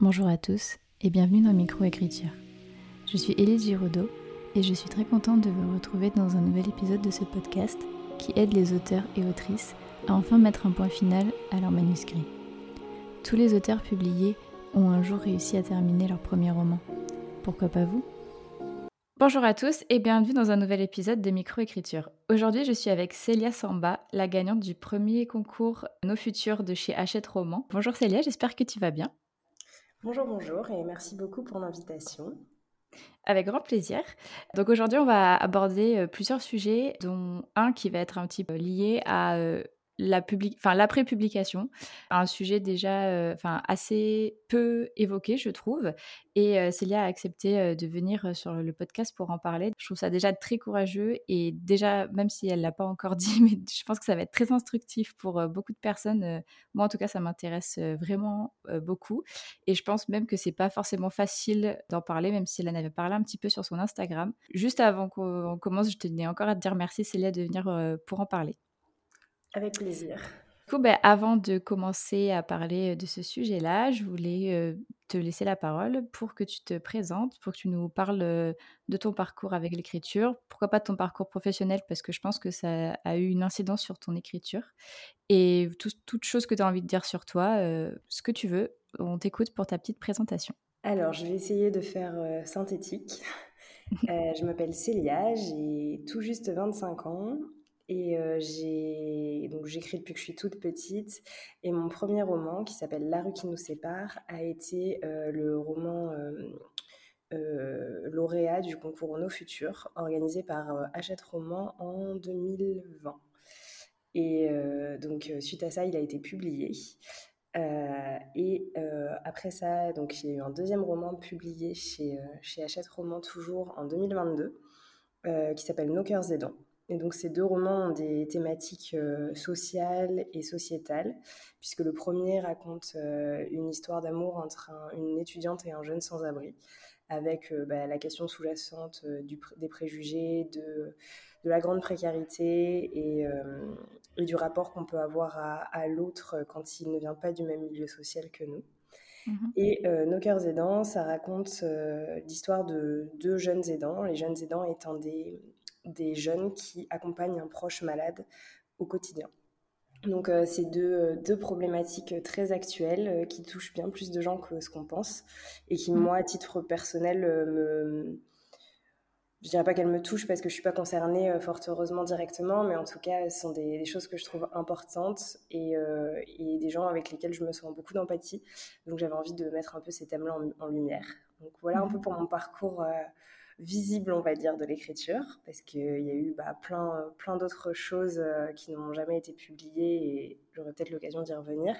Bonjour à tous et bienvenue dans Microécriture. Je suis Élise Giraudot et je suis très contente de vous retrouver dans un nouvel épisode de ce podcast qui aide les auteurs et autrices à enfin mettre un point final à leur manuscrit. Tous les auteurs publiés ont un jour réussi à terminer leur premier roman. Pourquoi pas vous? Bonjour à tous et bienvenue dans un nouvel épisode de Microécriture. Aujourd'hui, je suis avec Célia Samba, la gagnante du premier concours Nos Futurs de chez Hachette Roman. Bonjour Célia, j'espère que tu vas bien. Bonjour, bonjour et merci beaucoup pour l'invitation. Avec grand plaisir. Donc aujourd'hui, on va aborder euh, plusieurs sujets, dont un qui va être un petit peu lié à euh, la public... enfin, l'après-publication, un sujet déjà euh, assez peu évoqué, je trouve. Et euh, Célia a accepté euh, de venir sur le podcast pour en parler. Je trouve ça déjà très courageux et déjà, même si elle ne l'a pas encore dit, mais je pense que ça va être très instructif pour beaucoup de personnes. moi, en tout cas, ça m'intéresse vraiment beaucoup. Et je pense même que c'est pas forcément facile d'en parler, même si elle en avait parlé un petit peu sur son Instagram. Juste avant qu'on commence, je tenais encore à te dire merci, Célia, de venir pour en parler. Avec plaisir. Du coup, ben, avant de commencer à parler de ce sujet-là, je voulais te laisser la parole pour que tu te présentes, pour que tu nous parles de ton parcours avec l'écriture. Pourquoi pas de ton parcours professionnel, parce que je pense que ça a eu une incidence sur ton écriture. Et toute chose que tu as envie de dire sur toi, ce que tu veux, on t'écoute pour ta petite présentation. Alors, je vais essayer de faire synthétique. je m'appelle Célia, j'ai tout juste 25 ans. Et euh, j'ai j'écris depuis que je suis toute petite. Et mon premier roman, qui s'appelle La rue qui nous sépare, a été euh, le roman euh, lauréat du concours Nos Futurs, organisé par Hachette Roman en 2020. Et donc suite à ça, il a été publié. et après ça, donc il y a eu un deuxième roman publié chez, chez Hachette Roman toujours en 2022, qui s'appelle Nos cœurs aidants et donc ces deux romans ont des thématiques euh, sociales et sociétales, puisque le premier raconte euh, une histoire d'amour entre une étudiante et un jeune sans-abri, avec euh, bah, la question sous-jacente des préjugés, de, de, la grande précarité et, et du rapport qu'on peut avoir à, à l'autre quand il ne vient pas du même milieu social que nous. Mmh et Nos cœurs aidants, ça raconte l'histoire de deux jeunes aidants, les jeunes aidants étant des, des jeunes qui accompagnent un proche malade au quotidien. Donc euh, c'est deux, euh, deux, problématiques très actuelles euh, qui touchent bien plus de gens que ce qu'on pense et qui, mmh. moi, à titre personnel, me... Je dirais pas qu'elles me touchent parce que je suis pas concernée fort heureusement directement, mais en tout cas, ce sont des, choses que je trouve importantes et, et, des gens avec lesquels je me sens beaucoup d'empathie. Donc j'avais envie de mettre un peu ces thèmes-là en, lumière. Donc voilà un peu mmh. pour mon parcours visible, on va dire, de l'écriture, parce qu'il y a eu bah, plein, plein d'autres choses euh, qui n'ont jamais été publiées et j'aurai peut-être l'occasion d'y revenir.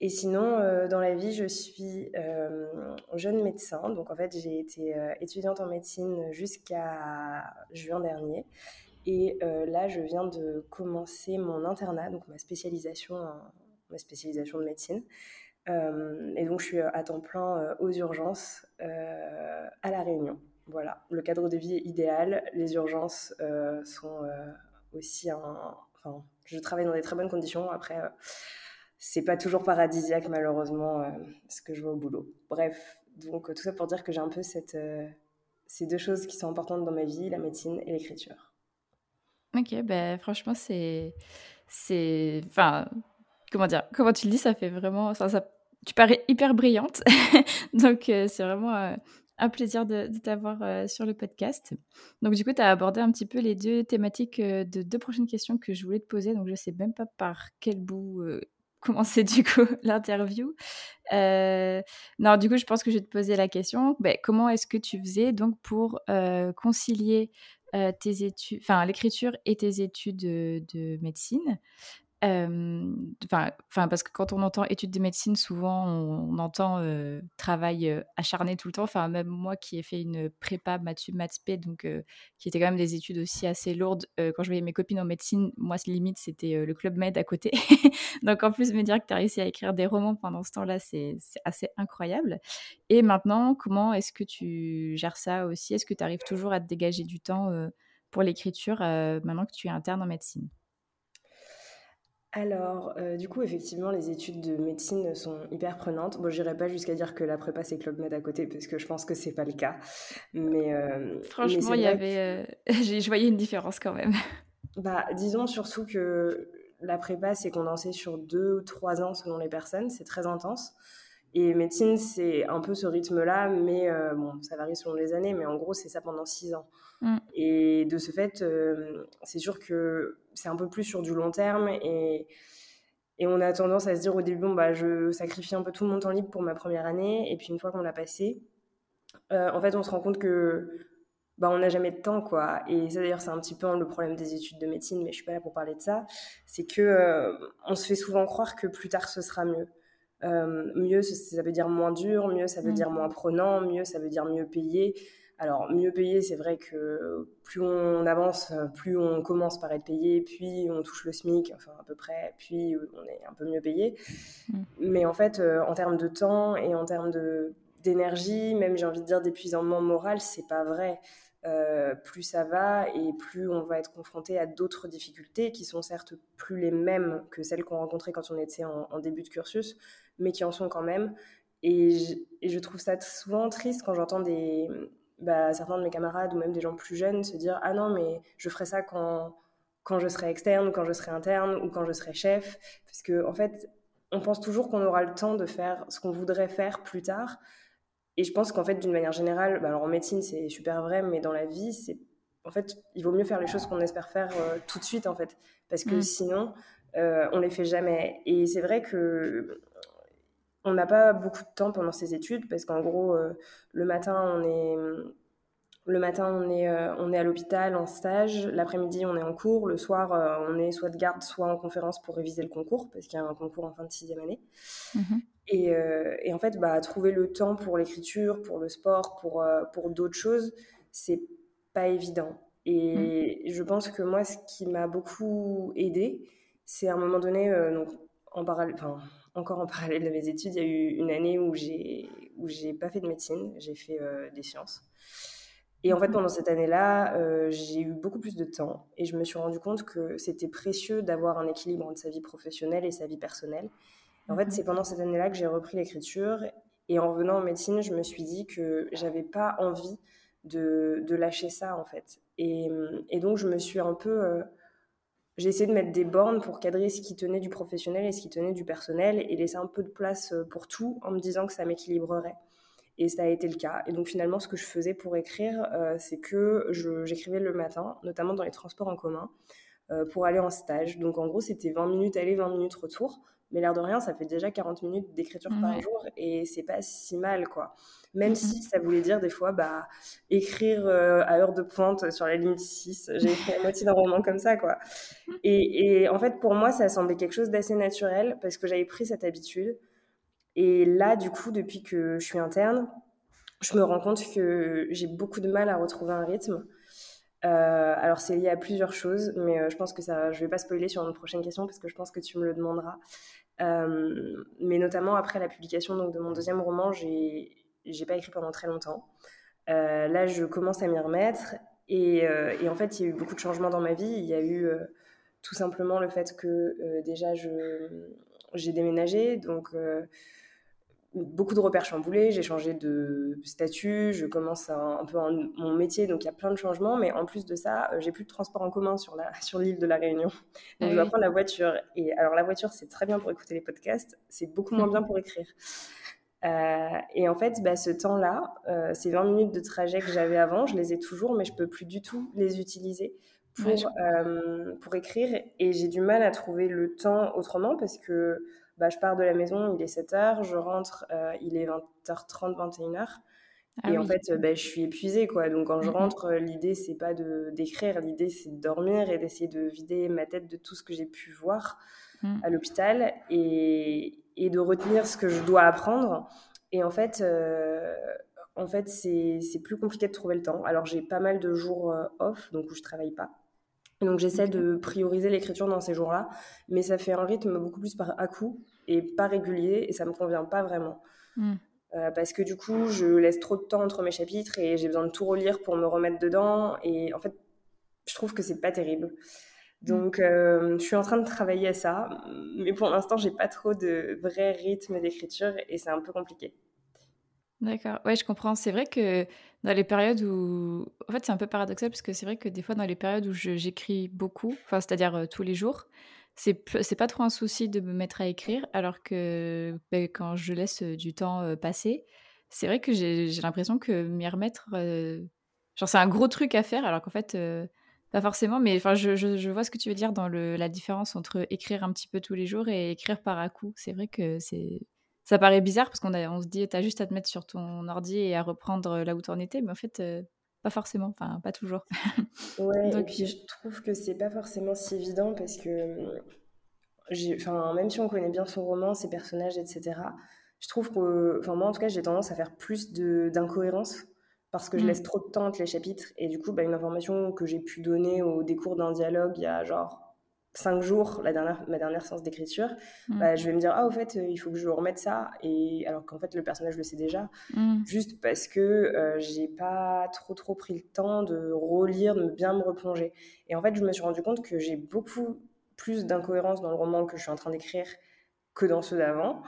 Et sinon, euh, dans la vie, je suis euh, jeune médecin. Donc, en fait, j'ai été étudiante en médecine jusqu'à juin dernier. Et là, je viens de commencer mon internat, donc ma spécialisation, ma spécialisation de médecine. et donc, je suis à temps plein aux urgences à La Réunion. Voilà, le cadre de vie est idéal. Les urgences euh, sont euh, aussi un. Enfin, je travaille dans des très bonnes conditions. Après, euh, c'est pas toujours paradisiaque, malheureusement, ce que je vois au boulot. Bref, donc tout ça pour dire que j'ai un peu cette, ces deux choses qui sont importantes dans ma vie la médecine et l'écriture. Ok, ben franchement, c'est. c'est Enfin, comment dire Comment tu le dis, ça fait vraiment. Ça, ça... Tu parais hyper brillante. donc, c'est vraiment un plaisir de, t'avoir euh, sur le podcast. Donc, du coup, tu as abordé un petit peu les deux thématiques euh, de deux prochaines questions que je voulais te poser. Donc, je ne sais même pas par quel bout euh, commencer, du coup, l'interview. non, du coup, je pense que je vais te poser la question. Ben, comment est-ce que tu faisais donc pour concilier tes études, enfin, l'écriture et tes études de médecine? Enfin, parce que quand on entend études de médecine, souvent on, entend travail acharné tout le temps. Enfin, même moi qui ai fait une prépa maths maths donc qui était quand même des études aussi assez lourdes. quand je voyais mes copines en médecine, moi limite c'était le club med à côté. donc en plus me dire que tu as réussi à écrire des romans pendant ce temps-là, c'est assez incroyable. Et maintenant, comment est-ce que tu gères ça aussi? Est-ce que tu arrives toujours à te dégager du temps pour l'écriture maintenant que tu es interne en médecine? Alors, euh, du coup, effectivement, les études de médecine sont hyper prenantes. Bon, j'irai pas jusqu'à dire que la prépa, c'est Club Med à côté, parce que je pense que c'est pas le cas. Mais, euh, Franchement, il y avait... Euh, je voyais une différence quand même. Bah, disons surtout que la prépa, c'est condensé sur deux ou trois ans selon les personnes. C'est très intense. Et médecine, c'est un peu ce rythme-là, mais bon, ça varie selon les années, mais en gros, c'est ça pendant six ans. Mm. Et de ce fait, c'est sûr que c'est un peu plus sur du long terme et, et on a tendance à se dire au début, bon, bah, je sacrifie un peu tout mon temps libre pour ma première année. Et puis une fois qu'on l'a passé, euh, en fait, on se rend compte que bah, on n'a jamais de temps, quoi. Et ça, d'ailleurs, c'est un petit peu le problème des études de médecine, mais je suis pas là pour parler de ça. C'est que euh, on se fait souvent croire que plus tard, ce sera mieux. Euh, mieux, ça veut dire moins dur, mieux, ça veut mmh. dire moins prenant, mieux, ça veut dire mieux payé. Alors, mieux payé, c'est vrai que plus on avance, plus on commence par être payé, puis on touche le SMIC, enfin à peu près, puis on est un peu mieux payé. Mm. Mais en fait, euh, en termes de temps et en termes d'énergie, même j'ai envie de dire d'épuisement moral, c'est pas vrai. Euh, plus ça va et plus on va être confronté à d'autres difficultés qui sont certes plus les mêmes que celles qu'on rencontrait quand on était en, début de cursus, mais qui en sont quand même. Et je, trouve ça souvent triste quand j'entends des, bah, certains de mes camarades ou même des gens plus jeunes se dire ah non mais je ferai ça quand quand je serai externe quand je serai interne ou quand je serai chef parce que en fait on pense toujours qu'on aura le temps de faire ce qu'on voudrait faire plus tard et je pense qu'en fait d'une manière générale bah, alors en médecine c'est super vrai mais dans la vie c'est en fait il vaut mieux faire les choses qu'on espère faire euh, tout de suite en fait parce que mmh. sinon euh, on les fait jamais et c'est vrai que on n'a pas beaucoup de temps pendant ces études parce qu'en gros, euh, le matin, on est, le matin, on est, euh, on est à l'hôpital en stage. L'après-midi, on est en cours. Le soir, on est soit de garde, soit en conférence pour réviser le concours parce qu'il y a un concours en fin de sixième année. Mhm. Et, et, en fait, bah, trouver le temps pour l'écriture, pour le sport, pour, pour d'autres choses, c'est pas évident. Et mhm. je pense que moi, ce qui m'a beaucoup aidé, c'est à un moment donné, donc, en parallèle, enfin, encore en parallèle de mes études, il y a eu une année où j'ai où j'ai pas fait de médecine, j'ai fait euh, des sciences. Et en fait, pendant cette année-là, euh, j'ai eu beaucoup plus de temps et je me suis rendu compte que c'était précieux d'avoir un équilibre entre sa vie professionnelle et sa vie personnelle. En fait, c'est pendant cette année-là que j'ai repris l'écriture et en revenant en médecine, je me suis dit que j'avais pas envie de, lâcher ça en fait. Et, donc, je me suis un peu euh, j'ai essayé de mettre des bornes pour cadrer ce qui tenait du professionnel et ce qui tenait du personnel et laisser un peu de place euh, pour tout en me disant que ça m'équilibrerait. Et ça a été le cas. Et donc finalement, ce que je faisais pour écrire, euh, c'est que j'écrivais le matin, notamment dans les transports en commun, pour aller en stage. Donc en gros, c'était 20 minutes aller, 20 minutes retour. Mais l'air de rien, ça fait déjà 40 minutes d'écriture par jour et c'est pas si mal, quoi. Même si ça voulait dire des fois, bah, écrire euh, à heure de pointe sur la ligne 6. J'ai écrit la moitié d'un roman comme ça, quoi. Et, et, en fait, pour moi, ça semblait quelque chose d'assez naturel parce que j'avais pris cette habitude. Et là, du coup, depuis que je suis interne, je me rends compte que j'ai beaucoup de mal à retrouver un rythme. Euh, alors c'est lié à plusieurs choses, mais euh, je pense que ça, je vais pas spoiler sur une prochaine question parce que je pense que tu me le demanderas. Euh, mais notamment après la publication donc, de mon deuxième roman, j'ai, pas écrit pendant très longtemps. là, je commence à m'y remettre et, et, en fait, il y a eu beaucoup de changements dans ma vie. Il y a eu tout simplement le fait que déjà j'ai déménagé, donc beaucoup de repères chamboulés, j'ai changé de statut, je commence un, peu mon métier, donc il y a plein de changements, mais en plus de ça, euh, j'ai plus de transport en commun sur l'île sur de la Réunion. Donc je dois prendre la voiture. Et alors la voiture, c'est très bien pour écouter les podcasts, c'est beaucoup moins bien pour écrire. Euh, et en fait, bah, ce temps-là, euh, ces 20 minutes de trajet que j'avais avant, je les ai toujours, mais je peux plus du tout les utiliser pour, pour écrire. Et j'ai du mal à trouver le temps autrement parce que bah, je pars de la maison, il est 7h, je rentre, euh, il est 20h30, 21h. Ah et en fait, bah, je suis épuisée, quoi. Donc, quand je rentre, l'idée, c'est pas de d'écrire, l'idée, c'est de dormir et d'essayer de vider ma tête de tout ce que j'ai pu voir mmh. à l'hôpital et, et, de retenir ce que je dois apprendre. Et en fait, euh, en fait c'est plus compliqué de trouver le temps. Alors, j'ai pas mal de jours euh, off, donc où je travaille pas. Donc j'essaie de prioriser l'écriture dans ces jours-là, mais ça fait un rythme beaucoup plus par à-coup et pas régulier, et ça me convient pas vraiment. Hmm. Euh, parce que du coup, je laisse trop de temps entre mes chapitres et j'ai besoin de tout relire pour me remettre dedans. Et en fait, je trouve que c'est pas terrible. Donc, je suis en train de travailler à ça, mais pour l'instant, j'ai pas trop de vrai rythme d'écriture et c'est un peu compliqué. D'accord. Ouais, je comprends. C'est vrai que dans les périodes où en fait, c'est un peu paradoxal parce que c'est vrai que des fois dans les périodes où j'écris beaucoup, enfin, c'est-à-dire, tous les jours, c'est pas trop un souci de me mettre à écrire alors que, beh, quand je laisse, du temps, passer, c'est vrai que j'ai l'impression que m'y remettre, genre c'est un gros truc à faire alors qu'en fait, pas forcément. Mais enfin, je vois ce que tu veux dire dans la différence entre écrire un petit peu tous les jours et écrire par à coup. C'est vrai que c'est ça paraît bizarre parce qu'on on se dit: «Tu as juste à te mettre sur ton ordi et à reprendre, là où tu en étais», mais en fait, pas forcément, enfin pas toujours. Ouais et puis je trouve que c'est pas forcément si évident parce que, j'ai enfin, même si on connaît bien son roman, ses personnages et cetera, je trouve que enfin moi en tout cas, j'ai tendance à faire plus d'incohérences parce que je laisse mmh. trop de temps entre les chapitres et du coup, bah, une information que j'ai pu donner au décours d'un dialogue il y a genre cinq jours, la dernière, ma dernière séance d'écriture, mmh. bah, je vais me dire, ah, au fait, il faut que je remette ça. Et alors qu'en fait, le personnage le sait déjà, mmh. juste parce que euh, j'ai pas trop, trop pris le temps de relire, de bien me replonger. Et en fait, je me suis rendu compte que j'ai beaucoup plus d'incohérences dans le roman que je suis en train d'écrire que dans ceux d'avant.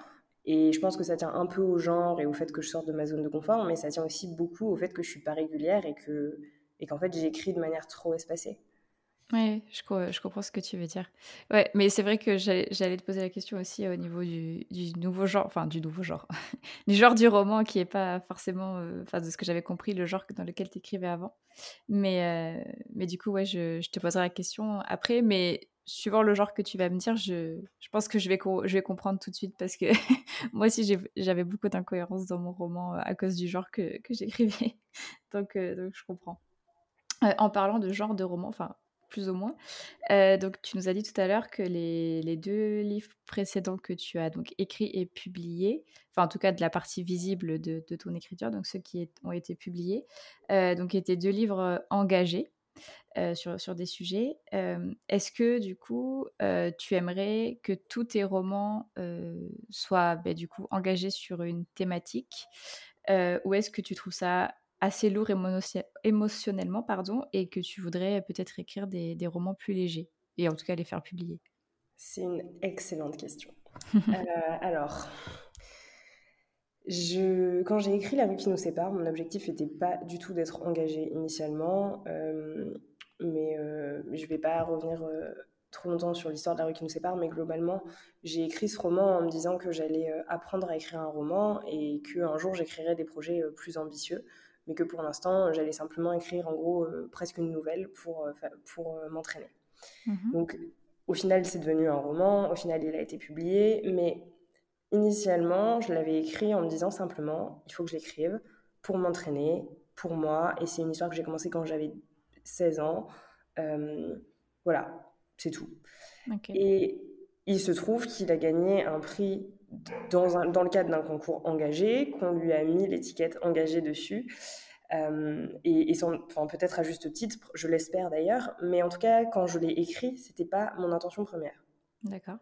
Et je pense que ça tient un peu au genre et au fait que je sorte de ma zone de confort, mais ça tient aussi beaucoup au fait que je suis pas régulière et que et qu'en fait j'écris de manière trop espacée. Oui, je, comprends ce que tu veux dire. Ouais, mais c'est vrai que j'allais te poser la question aussi au niveau du, nouveau genre, enfin du nouveau genre, du genre du roman qui est pas forcément, euh, enfin de ce que j'avais compris, le genre dans lequel tu écrivais avant. Mais, euh, mais du coup, ouais, je, te poserai la question après, mais suivant le genre que tu vas me dire, je, je pense que je vais, je vais comprendre tout de suite parce que moi aussi j'avais beaucoup d'incohérences dans mon roman euh, à cause du genre que, que j'écrivais. donc, donc je comprends. en parlant de genre de roman, enfin plus ou moins. Euh, donc, tu nous as dit tout à l'heure que les, deux livres précédents que tu as donc écrits et publiés, enfin en tout cas de la partie visible de, ton écriture, donc ceux qui ont été publiés, euh, donc étaient deux livres euh, engagés. sur, sur, des sujets. Est-ce que du coup, tu aimerais que tous tes romans soient bah, du coup engagés sur une thématique ou est-ce que tu trouves ça assez lourd émotionnellement pardon, et que tu voudrais peut-être écrire des, des, romans plus légers, et en tout cas les faire publier? C'est une excellente question. euh, alors, je, quand j'ai écrit La rue qui nous sépare, mon objectif n'était pas du tout d'être engagé initialement, euh, mais euh, je ne vais pas revenir trop longtemps sur l'histoire de La rue qui nous sépare, mais globalement, j'ai écrit ce roman en me disant que j'allais apprendre à écrire un roman et qu'un jour j'écrirais des projets plus ambitieux mais que pour l'instant, j'allais simplement écrire en gros euh, presque une nouvelle pour, euh, pour euh, m'entraîner. Mhm. Donc, au final, c'est devenu un roman, au final, il a été publié, mais initialement, je l'avais écrit en me disant simplement, il faut que je l'écrive pour m'entraîner, pour moi, et c'est une histoire que j'ai commencé quand j'avais 16 ans. voilà, c'est tout. Et il se trouve qu'il a gagné un prix dans, un, dans le cadre d'un concours engagé, qu'on lui a mis l'étiquette engagée dessus. Euh, et, enfin, peut-être à juste titre, je l'espère d'ailleurs, mais en tout cas, quand je l'ai écrit, c'était pas mon intention première. D'accord.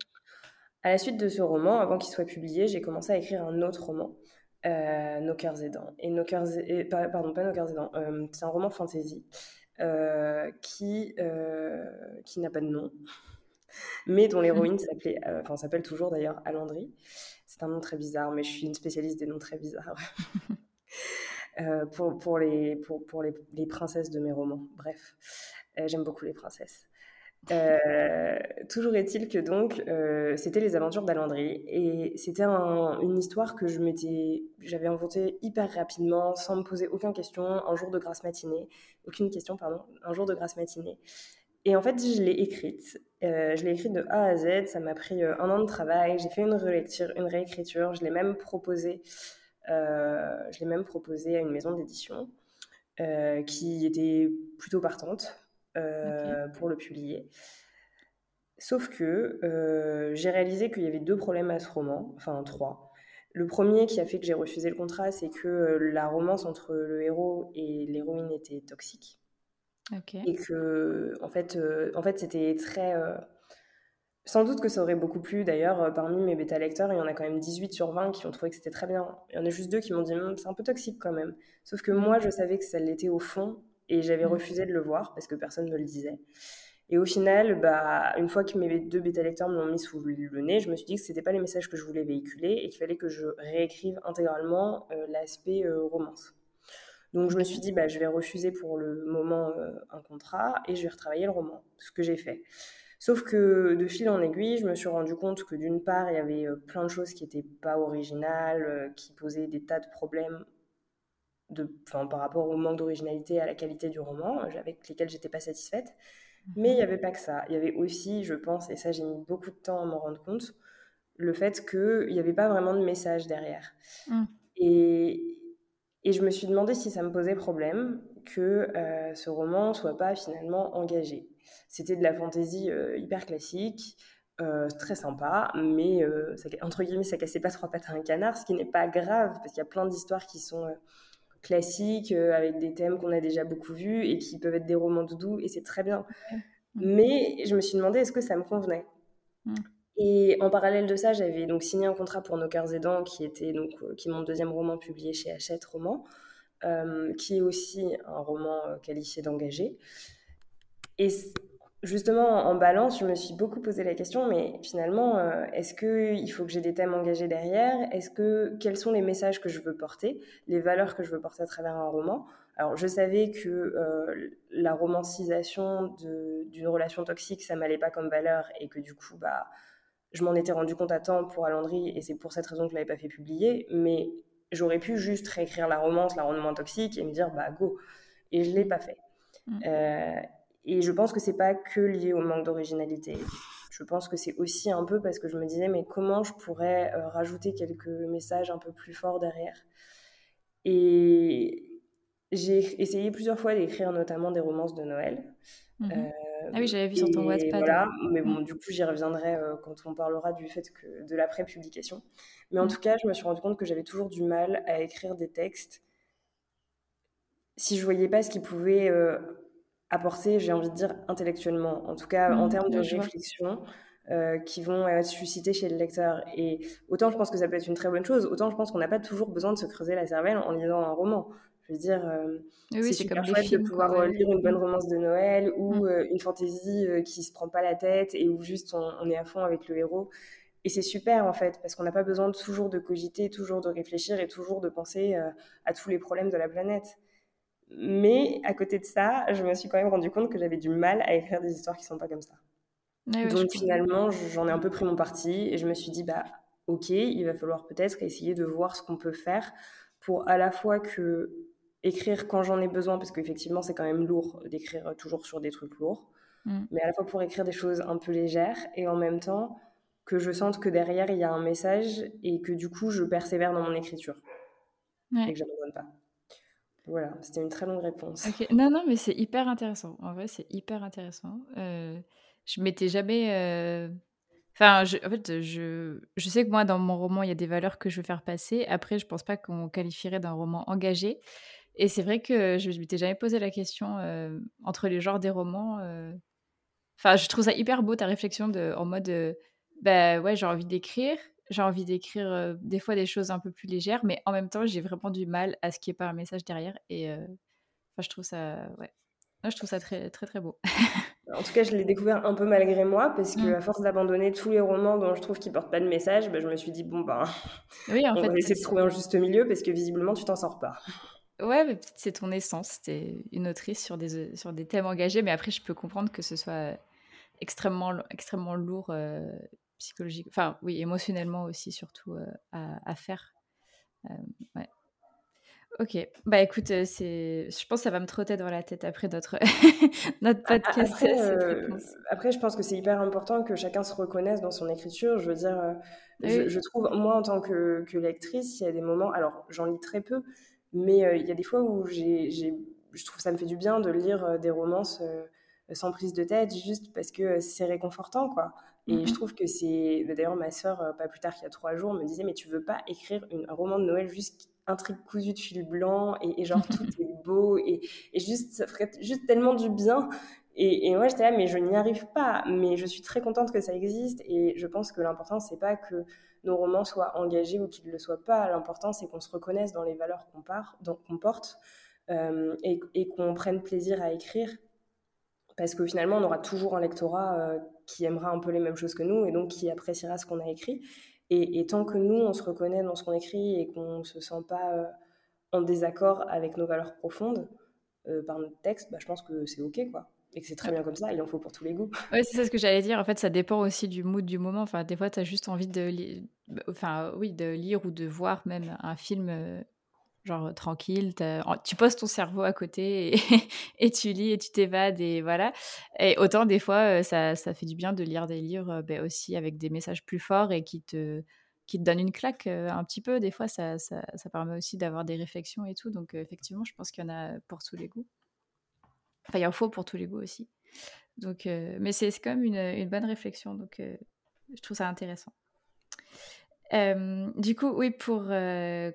À la suite de ce roman, avant qu'il soit publié, j'ai commencé à écrire un autre roman, euh, Nos cœurs aidants. Et Nos cœurs, et, pardon, pas Nos cœurs aidants, euh, c'est un roman fantasy euh, qui, qui n'a pas de nom mais dont l'héroïne s'appelait, euh, enfin s'appelle toujours d'ailleurs Alandry. C'est un nom très bizarre, mais je suis une spécialiste des noms très bizarres. Euh, pour, pour, les, pour, pour les, les, princesses de mes romans. Bref, euh, j'aime beaucoup les princesses. toujours est-il que donc c'était les aventures d'Alandry et c'était une histoire que je m'étais j'avais inventée hyper rapidement sans me poser aucune question un jour de grâce matinée aucune question pardon un jour de grâce matinée et en fait, je l'ai écrite. Euh, je l'ai écrite de A à Z. Ça m'a pris euh, un an de travail. J'ai fait une relecture, une réécriture. Je l'ai même proposé. Euh, je l'ai même proposé à une maison d'édition qui était plutôt partante pour le publier. Sauf que j'ai réalisé qu'il y avait deux problèmes à ce roman, enfin trois. Le premier qui a fait que j'ai refusé le contrat, c'est que la romance entre le héros et l'héroïne était toxique. Et que, en fait, euh, en fait c'était très. Euh, sans doute que ça aurait beaucoup plu. D'ailleurs, euh, parmi mes bêta-lecteurs, il y en a quand même 18 sur 20 qui ont trouvé que c'était très bien. Il y en a juste deux qui m'ont dit hum, c'est un peu toxique quand même. Sauf que moi, je savais que ça l'était au fond et j'avais mmh. refusé de le voir parce que personne ne le disait. Et au final, bah, une fois que mes deux bêta-lecteurs me l'ont mis sous le nez, je me suis dit que ce n'était pas les messages que je voulais véhiculer et qu'il fallait que je réécrive intégralement euh, l'aspect euh, romance. Donc je me suis dit, bah, je vais refuser pour le moment euh, un contrat et je vais retravailler le roman, ce que j'ai fait. Sauf que de fil en aiguille, je me suis rendu compte que d'une part, il y avait plein de choses qui n'étaient pas originales, qui posaient des tas de problèmes de, par rapport au manque d'originalité, à la qualité du roman, avec lesquels j'étais pas satisfaite. Mais il n'y avait pas que ça. Il y avait aussi, je pense, et ça j'ai mis beaucoup de temps à m'en rendre compte, le fait qu'il n'y avait pas vraiment de message derrière. Mm. Et, et, je me suis demandé si ça me posait problème que euh, ce roman soit pas finalement engagé. C'était de la fantaisie euh, hyper classique, euh, très sympa, mais ça, entre guillemets, ça cassait pas trois pattes à un canard, ce qui n'est pas grave, parce qu'il y a plein d'histoires qui sont classiques, avec des thèmes qu'on a déjà beaucoup vus et qui peuvent être des romans doudou, et c'est très bien. Mais je me suis demandé est-ce que ça me convenait? Et en parallèle de ça, j'avais donc signé un contrat pour Nos cœurs aidants, qui était donc euh, qui est mon deuxième roman publié chez Hachette Roman, euh, qui est aussi un roman qualifié d'engagé. Et justement, en balance, je me suis beaucoup posé la question, mais finalement, euh, est-ce qu'il faut que j'ai des thèmes engagés derrière? Est-ce que quels sont les messages que je veux porter, les valeurs que je veux porter à travers un roman? Alors, je savais que euh, la romancisation d'une relation toxique, ça m'allait pas comme valeur, et que du coup, bah, je m'en étais rendu compte à temps pour Alandry, et c'est pour cette raison que je l'avais pas fait publier. Mais j'aurais pu juste réécrire la romance, la rendre moins toxique, et me dire, bah go. Et je l'ai pas fait. Mmh. Euh, et je pense que c'est pas que lié au manque d'originalité. Je pense que c'est aussi un peu parce que je me disais, mais comment je pourrais euh, rajouter quelques messages un peu plus forts derrière? Et j'ai essayé plusieurs fois d'écrire notamment des romances de Noël. Mhm. Euh, ah oui, j'avais vu sur ton Wattpad. Voilà, mais bon, mhm. du coup, j'y reviendrai euh, quand on parlera du fait que de l'après-publication. Mais en mhm. tout cas, je me suis rendu compte que j'avais toujours du mal à écrire des textes si je voyais pas ce qui pouvait apporter, j'ai envie de dire, intellectuellement, en tout cas en mmh, termes de réflexion. Euh, qui vont être suscités chez le lecteur. Et autant je pense que ça peut être une très bonne chose, autant je pense qu'on n'a pas toujours besoin de se creuser la cervelle en lisant un roman. Je veux dire, euh, c'est super chouette de pouvoir euh, lire une bonne romance de Noël ou mmh. une fantaisie qui se prend pas la tête et où juste on, on est à fond avec le héros. Et c'est super en fait, parce qu'on n'a pas besoin de, toujours de cogiter, toujours de réfléchir et toujours de penser à tous les problèmes de la planète. Mais à côté de ça, je me suis quand même rendu compte que j'avais du mal à écrire des histoires qui sont pas comme ça. Donc finalement, j'en ai un peu pris mon parti et je me suis dit, bah ok, il va falloir peut-être essayer de voir ce qu'on peut faire pour à la fois que écrire quand j'en ai besoin, parce qu'effectivement c'est quand même lourd d'écrire toujours sur des trucs lourds, mm. mais à la fois pour écrire des choses un peu légères et en même temps que je sente que derrière il y a un message et que du coup je persévère dans mon écriture et que je n'abandonne pas. Voilà, c'était une très longue réponse. Non, non, mais c'est hyper intéressant. En vrai, c'est hyper intéressant. Euh, je m'étais jamais. Euh, enfin, en fait, je, je sais que moi, dans mon roman, il y a des valeurs que je veux faire passer. Après, je pense pas qu'on qualifierait d'un roman engagé. Et c'est vrai que je m'étais jamais posé la question euh, entre les genres des romans. Enfin, je trouve ça hyper beau ta réflexion de, en mode, bah ouais, j'ai envie d'écrire, j'ai envie d'écrire euh, des fois des choses un peu plus légères, mais en même temps, j'ai vraiment du mal à ce qu'il n'y ait pas un message derrière. Et euh, enfin, je trouve ça, ouais, je trouve ça très, très, très beau. en tout cas, je l'ai découvert un peu malgré moi, parce que mmh. à force d'abandonner tous les romans dont je trouve qu'ils portent pas de message, bah, je me suis dit bon ben, oui, en on fait, va essayer de trouver un juste milieu, parce que visiblement, tu t'en sors pas. Ouais, mais peut-être c'est ton essence. T'es une autrice sur des, sur des thèmes engagés, mais après, je peux comprendre que ce soit extrêmement, extrêmement lourd euh, psychologique, enfin oui, émotionnellement aussi surtout euh, à, faire. Euh, ouais. Ok, bah écoute, euh, c'est, je pense que ça va me trotter dans la tête après notre, notre podcast. Après, après, je pense que c'est hyper important que chacun se reconnaisse dans son écriture. Je veux dire, je, trouve, moi en tant que, que lectrice, il y a des moments, alors j'en lis très peu, mais il y a des fois où j'ai, je trouve ça me fait du bien de lire des romances sans prise de tête, juste parce que c'est réconfortant, quoi. Et je mmh trouve que c'est. Bah, d'ailleurs, ma sœur, euh, pas plus tard qu'il y a trois jours, me disait Mais tu veux pas écrire une, un roman de Noël juste un truc cousu de fil blanc et, genre tout est beau et, et, juste ça ferait juste tellement du bien. Et, et moi j'étais là, mais je n'y arrive pas. Mais je suis très contente que ça existe et je pense que l'important c'est pas que nos romans soient engagés ou qu'ils ne le soient pas. L'important c'est qu'on se reconnaisse dans les valeurs qu'on porte euh, et, qu'on prenne plaisir à écrire parce que finalement, on aura toujours un lectorat euh, qui aimera un peu les mêmes choses que nous et donc qui appréciera ce qu'on a écrit. Et, tant que nous, on se reconnaît dans ce qu'on écrit et qu'on ne se sent pas euh, en désaccord avec nos valeurs profondes par notre texte, bah, je pense que c'est OK, quoi. Et que c'est très bien comme ça, il en faut pour tous les goûts. Oui, c'est ça ce que j'allais dire. En fait, ça dépend aussi du mood du moment. Enfin, des fois, tu as juste envie de, enfin, oui, de lire ou de voir même un film genre tranquille, tu poses ton cerveau à côté et, tu lis et tu t'évades et voilà. Et autant des fois, ça, ça, fait du bien de lire des livres ben, aussi avec des messages plus forts et qui te, qui te donnent une claque un petit peu. Des fois, ça, ça permet aussi d'avoir des réflexions et tout. Donc effectivement, je pense qu'il y en a pour tous les goûts. Enfin, il en faut pour tous les goûts aussi. Donc, mais c'est quand même une, une, bonne réflexion. Donc, je trouve ça intéressant du coup, oui, pour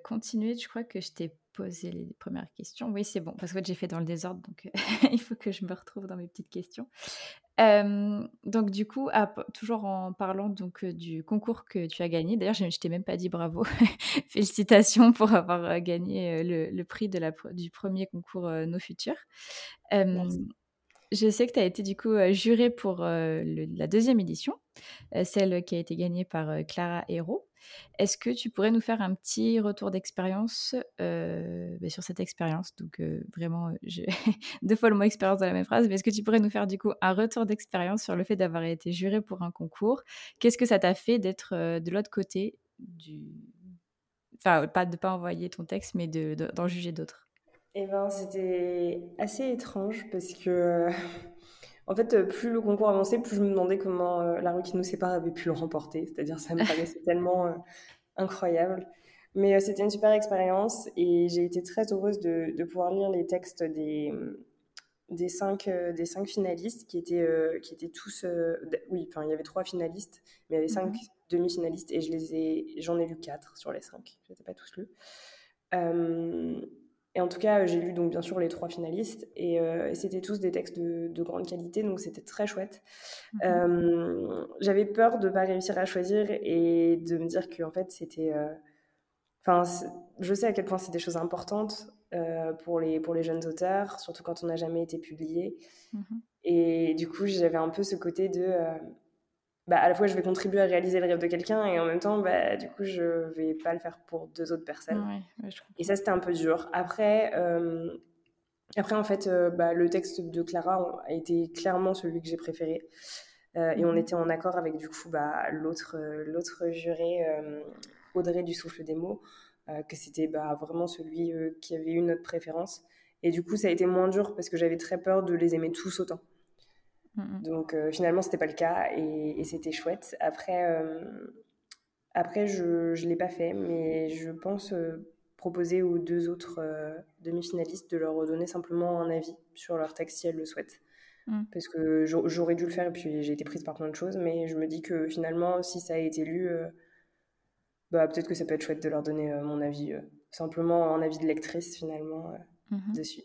continuer, je crois que je t'ai posé les premières questions. Oui, c'est bon, parce que j'ai fait dans le désordre, donc il faut que je me retrouve dans mes petites questions. donc du coup, toujours en parlant donc du concours que tu as gagné. D'ailleurs, je, ne t'ai même pas dit bravo. Félicitations pour avoir gagné le, prix de la, du premier concours Nos Futurs. Je sais que tu as été du coup jurée pour la deuxième édition, celle qui a été gagnée par Clara Hérault. Est-ce que tu pourrais nous faire un petit retour d'expérience bah, sur cette expérience? Donc vraiment, deux fois le mot expérience dans la même phrase, mais est-ce que tu pourrais nous faire du coup un retour d'expérience sur le fait d'avoir été jurée pour un concours? Qu'est-ce que ça t'a fait d'être de l'autre côté du... Enfin, pas de pas envoyer ton texte, mais d'en juger d'autres? Eh ben, c'était assez étrange parce que, en fait, plus le concours avançait, plus je me demandais comment euh, la rue qui nous sépare avait pu le remporter. C'est-à-dire, ça me paraissait tellement euh, incroyable. Mais euh, c'était une super expérience et j'ai été très heureuse de, de, pouvoir lire les textes des, des, cinq, des cinq finalistes qui étaient, qui étaient tous. oui, enfin, il y avait trois finalistes, mais il y avait cinq mhm. demi-finalistes et je les ai, j'en ai lu quatre sur les cinq. Je les ai pas tous lus. Et en tout cas, j'ai lu donc bien sûr les trois finalistes et, euh, c'était tous des textes de, grande qualité, donc c'était très chouette. Mhm. Euh, j'avais peur de ne pas réussir à choisir et de me dire que en fait c'était. Euh, enfin, je sais à quel point c'est des choses importantes pour les pour les jeunes auteurs, surtout quand on n'a jamais été publié. Mhm. Et du coup, j'avais un peu ce côté de bah, à la fois je vais contribuer à réaliser le rêve de quelqu'un et en même temps bah, du coup je vais pas le faire pour deux autres personnes. Et ça c'était un peu dur. Après euh, après en fait euh, bah, le texte de Clara a été clairement celui que j'ai préféré. Euh, et on mhm. était en accord avec du coup bah, l'autre l'autre juré Audrey du souffle des mots que c'était bah, vraiment celui qui avait eu notre préférence. Et du coup ça a été moins dur parce que j'avais très peur de les aimer tous autant Mm, mm. Donc finalement, finalement, c'était pas le cas et, c'était chouette. Après, euh, après je ne l'ai pas fait, mais je pense euh, proposer aux deux autres euh, demi-finalistes de leur donner simplement un avis sur leur texte si elles le souhaitent. Mm. Parce que j'aurais dû le faire et puis j'ai été prise par plein de choses, mais je me dis que finalement, si ça a été lu, bah, peut-être que ça peut être chouette de leur donner mon avis, simplement un avis de lectrice finalement dessus.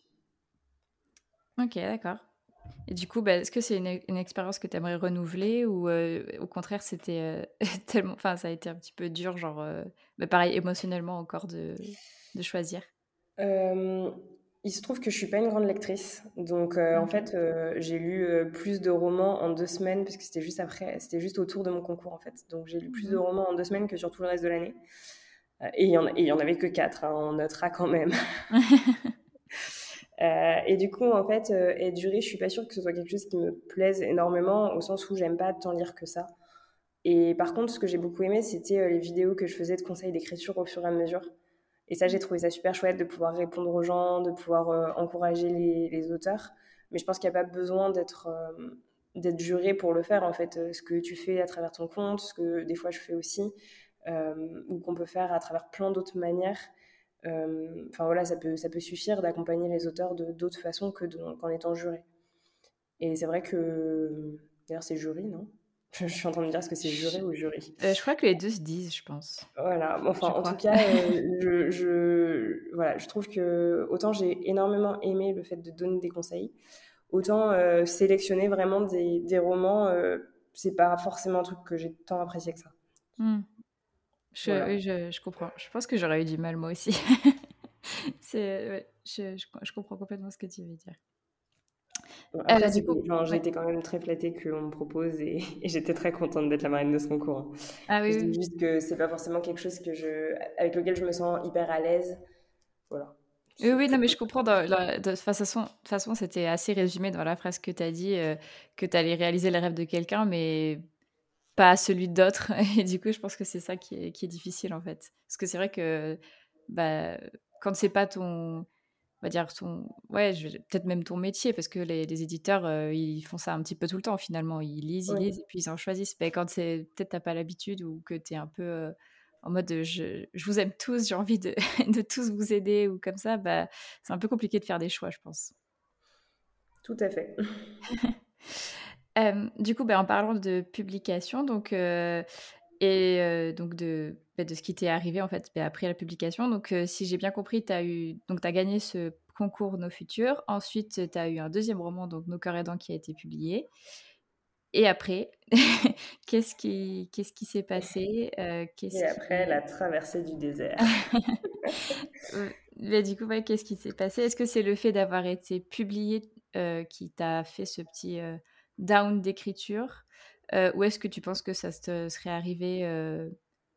Ok, d'accord. Et du coup, bah, est-ce que c'est une, expérience que tu aimerais renouveler ou euh, au contraire, c'était euh, tellement. Enfin, ça a été un petit peu dur, genre, euh, bah, pareil, émotionnellement encore de, de choisir? Il se trouve que je suis pas une grande lectrice. Donc, en fait, j'ai lu plus de romans en deux semaines, parce que c'était juste après, c'était juste autour de mon concours, en fait. Donc, j'ai lu plus de mmh romans en deux semaines que sur tout le reste de l'année. et il y, en, y en avait que quatre, hein, on notera quand même. Euh, et du coup, en fait, euh, être juré, je suis pas sûre que ce soit quelque chose qui me plaise énormément, au sens où j'aime pas tant lire que ça. Et par contre, ce que j'ai beaucoup aimé, c'était euh, les vidéos que je faisais de conseils d'écriture au fur et à mesure. Et ça, j'ai trouvé ça super chouette de pouvoir répondre aux gens, de pouvoir encourager les, les, auteurs. Mais je pense qu'il n'y a pas besoin d'être d'être juré pour le faire, en fait. Ce que tu fais à travers ton compte, ce que des fois je fais aussi, ou qu'on peut faire à travers plein d'autres manières. Euh, enfin voilà, ça peut, ça peut suffire d'accompagner les auteurs de d'autres façons que qu'en étant juré. Et c'est vrai que. D'ailleurs, c'est jury, non? Je suis en train de dire est-ce que c'est juré ou jury euh, Je crois que les deux se disent, je pense. Voilà, enfin, en tout cas, euh, je, voilà, je trouve que autant j'ai énormément aimé le fait de donner des conseils, autant sélectionner vraiment des, des romans, c'est pas forcément un truc que j'ai tant apprécié que ça. Hmm. Je, Oui, je, je, comprends. Je pense que j'aurais eu du mal moi aussi. c'est, je, je, comprends complètement ce que tu veux dire. Après, j'ai été quand même très flattée qu'on me propose et, j'étais très contente d'être la marraine de ce concours. Hein. Ah oui, je dis juste que c'est pas forcément quelque chose que je, avec lequel je me sens hyper à l'aise. Voilà. Oui, oui, non, mais je comprends. de toute façon, façon c'était assez résumé dans la phrase que tu as dit, euh, que tu allais réaliser le rêve de quelqu'un, mais pas celui d'autres. Et du coup, je pense que c'est ça qui est, qui est, difficile, en fait. Parce que c'est vrai que bah, quand c'est pas ton, va dire ton, ouais, peut-être même ton métier, parce que les, éditeurs, euh, ils font ça un petit peu tout le temps, finalement. Ils lisent, ils lisent, et puis ils en choisissent. Mais quand c'est peut-être t'as pas l'habitude ou que tu es un peu... Euh, en mode je, je, vous aime tous, j'ai envie de, de, tous vous aider ou comme ça, bah, c'est un peu compliqué de faire des choix, je pense. Tout à fait. euh, du coup, bah, en parlant de publication, donc, euh, et euh, donc de, bah, de ce qui t'est arrivé en fait bah, après la publication, donc si j'ai bien compris, tu as, eu, donc, as gagné ce concours Nos Futurs. Ensuite, tu as eu un deuxième roman, donc Nos Cœurs Aidants, qui a été publié. Et après, qu'est-ce qui qu'est-ce qui s'est passé euh, Et après, la traversée du désert. Mais du coup, qu'est-ce qui s'est passé? Est-ce que c'est le fait d'avoir été publié euh, qui t'a fait ce petit euh, down d'écriture Ou est-ce que tu penses que ça te serait arrivé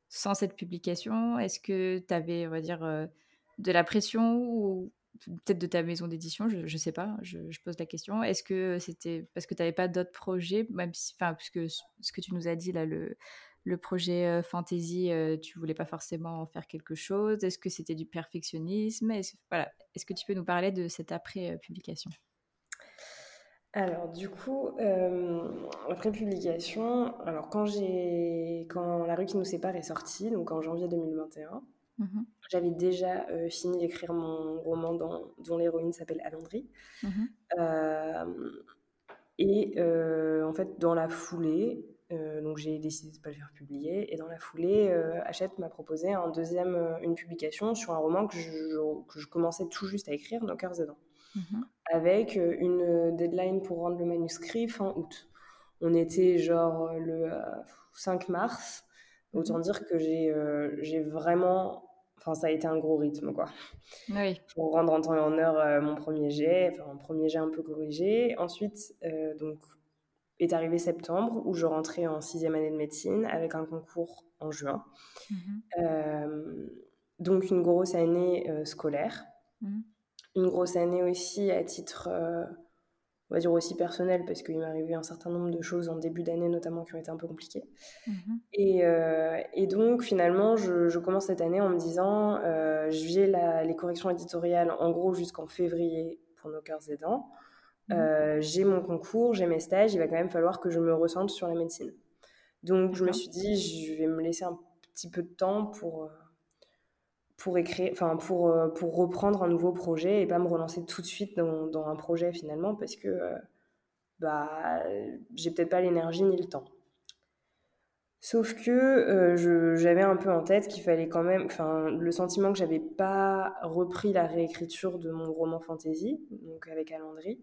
sans cette publication? Est-ce que tu avais, on va dire, de la pression ou peut-être de ta maison d'édition, je ne sais pas, je, pose la question. Est-ce que c'était parce que tu n'avais pas d'autres projets, même si, puisque ce que tu nous as dit là, le, projet euh, fantasy, euh, tu voulais pas forcément en faire quelque chose? Est-ce que c'était du perfectionnisme? Est-ce que tu peux nous parler de cette après-publication alors du coup, euh, après publication, alors quand j'ai quand La rue qui nous sépare est sortie, donc en janvier 2021, Mmh J'avais déjà euh, fini d'écrire mon roman dont l'héroïne s'appelle Alandry. Mmh euh, et en fait, dans la foulée, donc j'ai décidé de ne pas le faire publier. Et dans la foulée, Hachette m'a proposé un deuxième, une publication sur un roman que je, que je commençais tout juste à écrire, Nos cœurs aidants, mmh avec une deadline pour rendre le manuscrit fin août. On était genre le 5 mars. Autant dire que j'ai vraiment Enfin, ça a été un gros rythme, quoi. Oui. Pour rendre en temps et en heure euh, mon premier jet, enfin, un premier jet un peu corrigé. Ensuite, euh, donc, est arrivé septembre, où je rentrais en sixième année de médecine avec un concours en juin. Mhm. Euh, donc, une grosse année scolaire. Mhm. Une grosse année aussi à titre on va dire aussi personnel, parce qu'il m'est arrivé un certain nombre de choses en début d'année notamment qui ont été un peu compliquées. Mhm. Et, euh, et, donc finalement, je, je, commence cette année en me disant, euh, j'ai les corrections éditoriales en gros jusqu'en février pour nos cœurs aidants. Mhm. Euh, j'ai mon concours, j'ai mes stages, il va quand même falloir que je me ressente sur la médecine. Donc je me suis dit, je vais me laisser un petit peu de temps pour euh, pour écrire, enfin pour, euh, pour reprendre un nouveau projet et pas me relancer tout de suite dans, dans un projet finalement parce que euh, bah j'ai peut-être pas l'énergie ni le temps. Sauf que euh, j'avais un peu en tête qu'il fallait quand même, enfin le sentiment que j'avais pas repris la réécriture de mon roman fantasy, donc avec Alandry,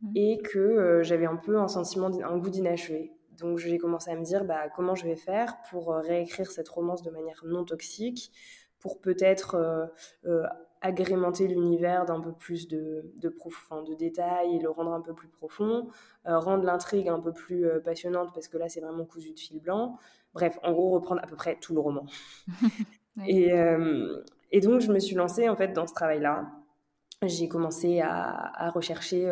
mmh. et que j'avais un peu un sentiment, un goût d'inachevé. Donc j'ai commencé à me dire bah, comment je vais faire pour réécrire cette romance de manière non toxique, pour peut-être euh, euh, agrémenter l'univers d'un peu plus de, de, de détails et le rendre un peu plus profond, euh, rendre l'intrigue un peu plus passionnante parce que là c'est vraiment cousu de fil blanc. Bref, en gros reprendre à peu près tout le roman. et, et, donc je me suis lancée en fait dans ce travail-là. J'ai commencé à, à rechercher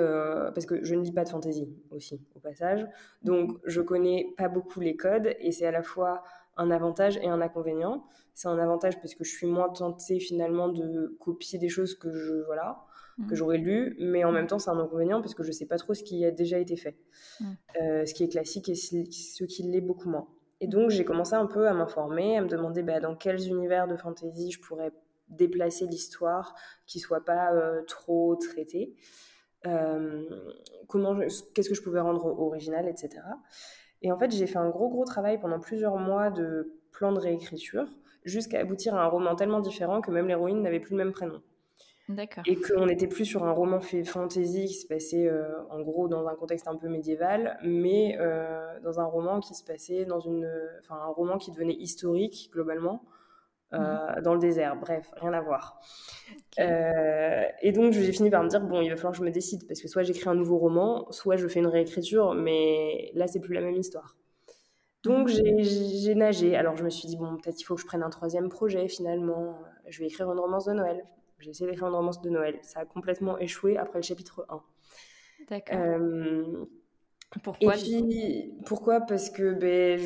parce que je ne lis pas de fantaisie aussi au passage, donc je connais pas beaucoup les codes et c'est à la fois un avantage et un inconvénient. C'est un avantage parce que je suis moins tentée finalement de copier des choses que je voilà que mmh. j'aurais lues, mais en même temps c'est un inconvénient parce que je sais pas trop ce qui a déjà été fait, mmh. euh, ce qui est classique et ce qui l'est beaucoup moins. Et donc j'ai commencé un peu à m'informer, à me demander bah, dans quels univers de fantasy je pourrais déplacer l'histoire qui soit pas euh, trop traitée, euh, comment, qu'est-ce que je pouvais rendre original, etc. Et en fait, j'ai fait un gros, gros travail pendant plusieurs mois de plan de réécriture jusqu'à aboutir à un roman tellement différent que même l'héroïne n'avait plus le même prénom. D'accord. Et qu'on n'était plus sur un roman fait fantasy qui se passait euh, en gros dans un contexte un peu médiéval, mais euh, dans un roman qui se passait dans une. Enfin, un roman qui devenait historique globalement, euh, dans le désert. Bref, rien à voir. Euh, et donc, j'ai fini par me dire bon, il va falloir que je me décide parce que soit j'écris un nouveau roman, soit je fais une réécriture, mais là, c'est plus la même histoire. Donc, mhm. j'ai nagé. Alors, je me suis dit bon, peut-être il faut que je prenne un troisième projet finalement. Je vais écrire une romance de Noël. J'ai essayé d'écrire une romance de Noël. Ça a complètement échoué après le chapitre 1. D'accord. Euh, pourquoi pourquoi? Parce que ben,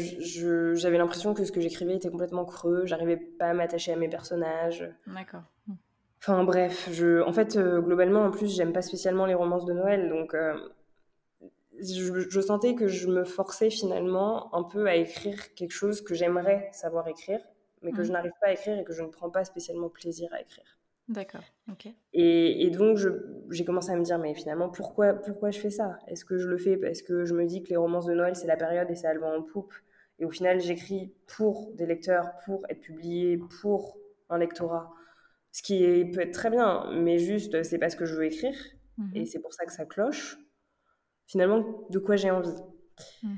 j'avais l'impression que ce que j'écrivais était complètement creux, j'arrivais pas à m'attacher à mes personnages. D'accord. Enfin bref, je, en fait, euh, globalement, en plus, j'aime pas spécialement les romances de Noël, donc euh, je, sentais que je me forçais finalement un peu à écrire quelque chose que j'aimerais savoir écrire, mais que je mmh. n'arrive pas à écrire et que je ne prends pas spécialement plaisir à écrire. D'accord, ok. Et, et donc, j'ai commencé à me dire, mais finalement, pourquoi, pourquoi je fais ça? Est-ce que je le fais parce que je me dis que les romances de Noël, c'est la période et ça a le vent en poupe? Et au final, j'écris pour des lecteurs, pour être publié, pour un lectorat. Ce qui est, peut être très bien, mais juste, c'est parce que je veux écrire. Et mhm. c'est pour ça que ça cloche. Finalement, de quoi j'ai envie? Mhm.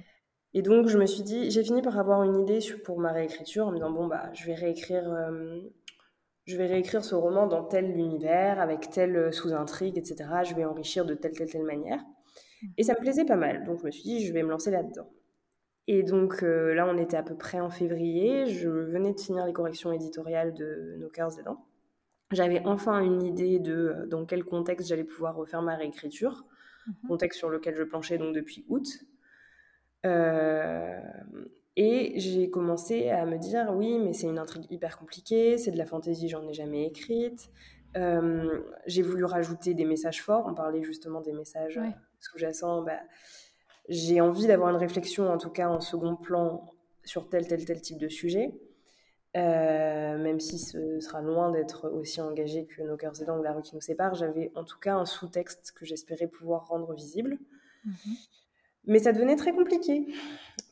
Et donc, je me suis dit, j'ai fini par avoir une idée pour ma réécriture en me disant, bon, bah, je vais réécrire euh, je vais réécrire ce roman dans tel univers, avec telle euh, sous-intrigue, etc. Je vais enrichir de telle, telle, telle manière. Et ça me plaisait pas mal. Donc je me suis dit, je vais me lancer là-dedans. Et donc euh, là, on était à peu près en février. Je venais de finir les corrections éditoriales de Nos cœurs aidants. J'avais enfin une idée de euh, dans quel contexte j'allais pouvoir refaire ma réécriture. Mhm. Contexte sur lequel je planchais donc depuis août. Euh, et j'ai commencé à me dire, oui, mais c'est une intrigue hyper compliquée, c'est de la fantaisie, j'en ai jamais écrite. Euh, j'ai voulu rajouter des messages forts, on parlait justement des messages sous-jacents. Bah, j'ai envie d'avoir une réflexion, en tout cas en second plan, sur tel, tel, tel type de sujet. Euh, même si ce sera loin d'être aussi engagé que Nos cœurs aidants ou La rue qui nous sépare, j'avais en tout cas un sous-texte que j'espérais pouvoir rendre visible. Mhm. Mais ça devenait très compliqué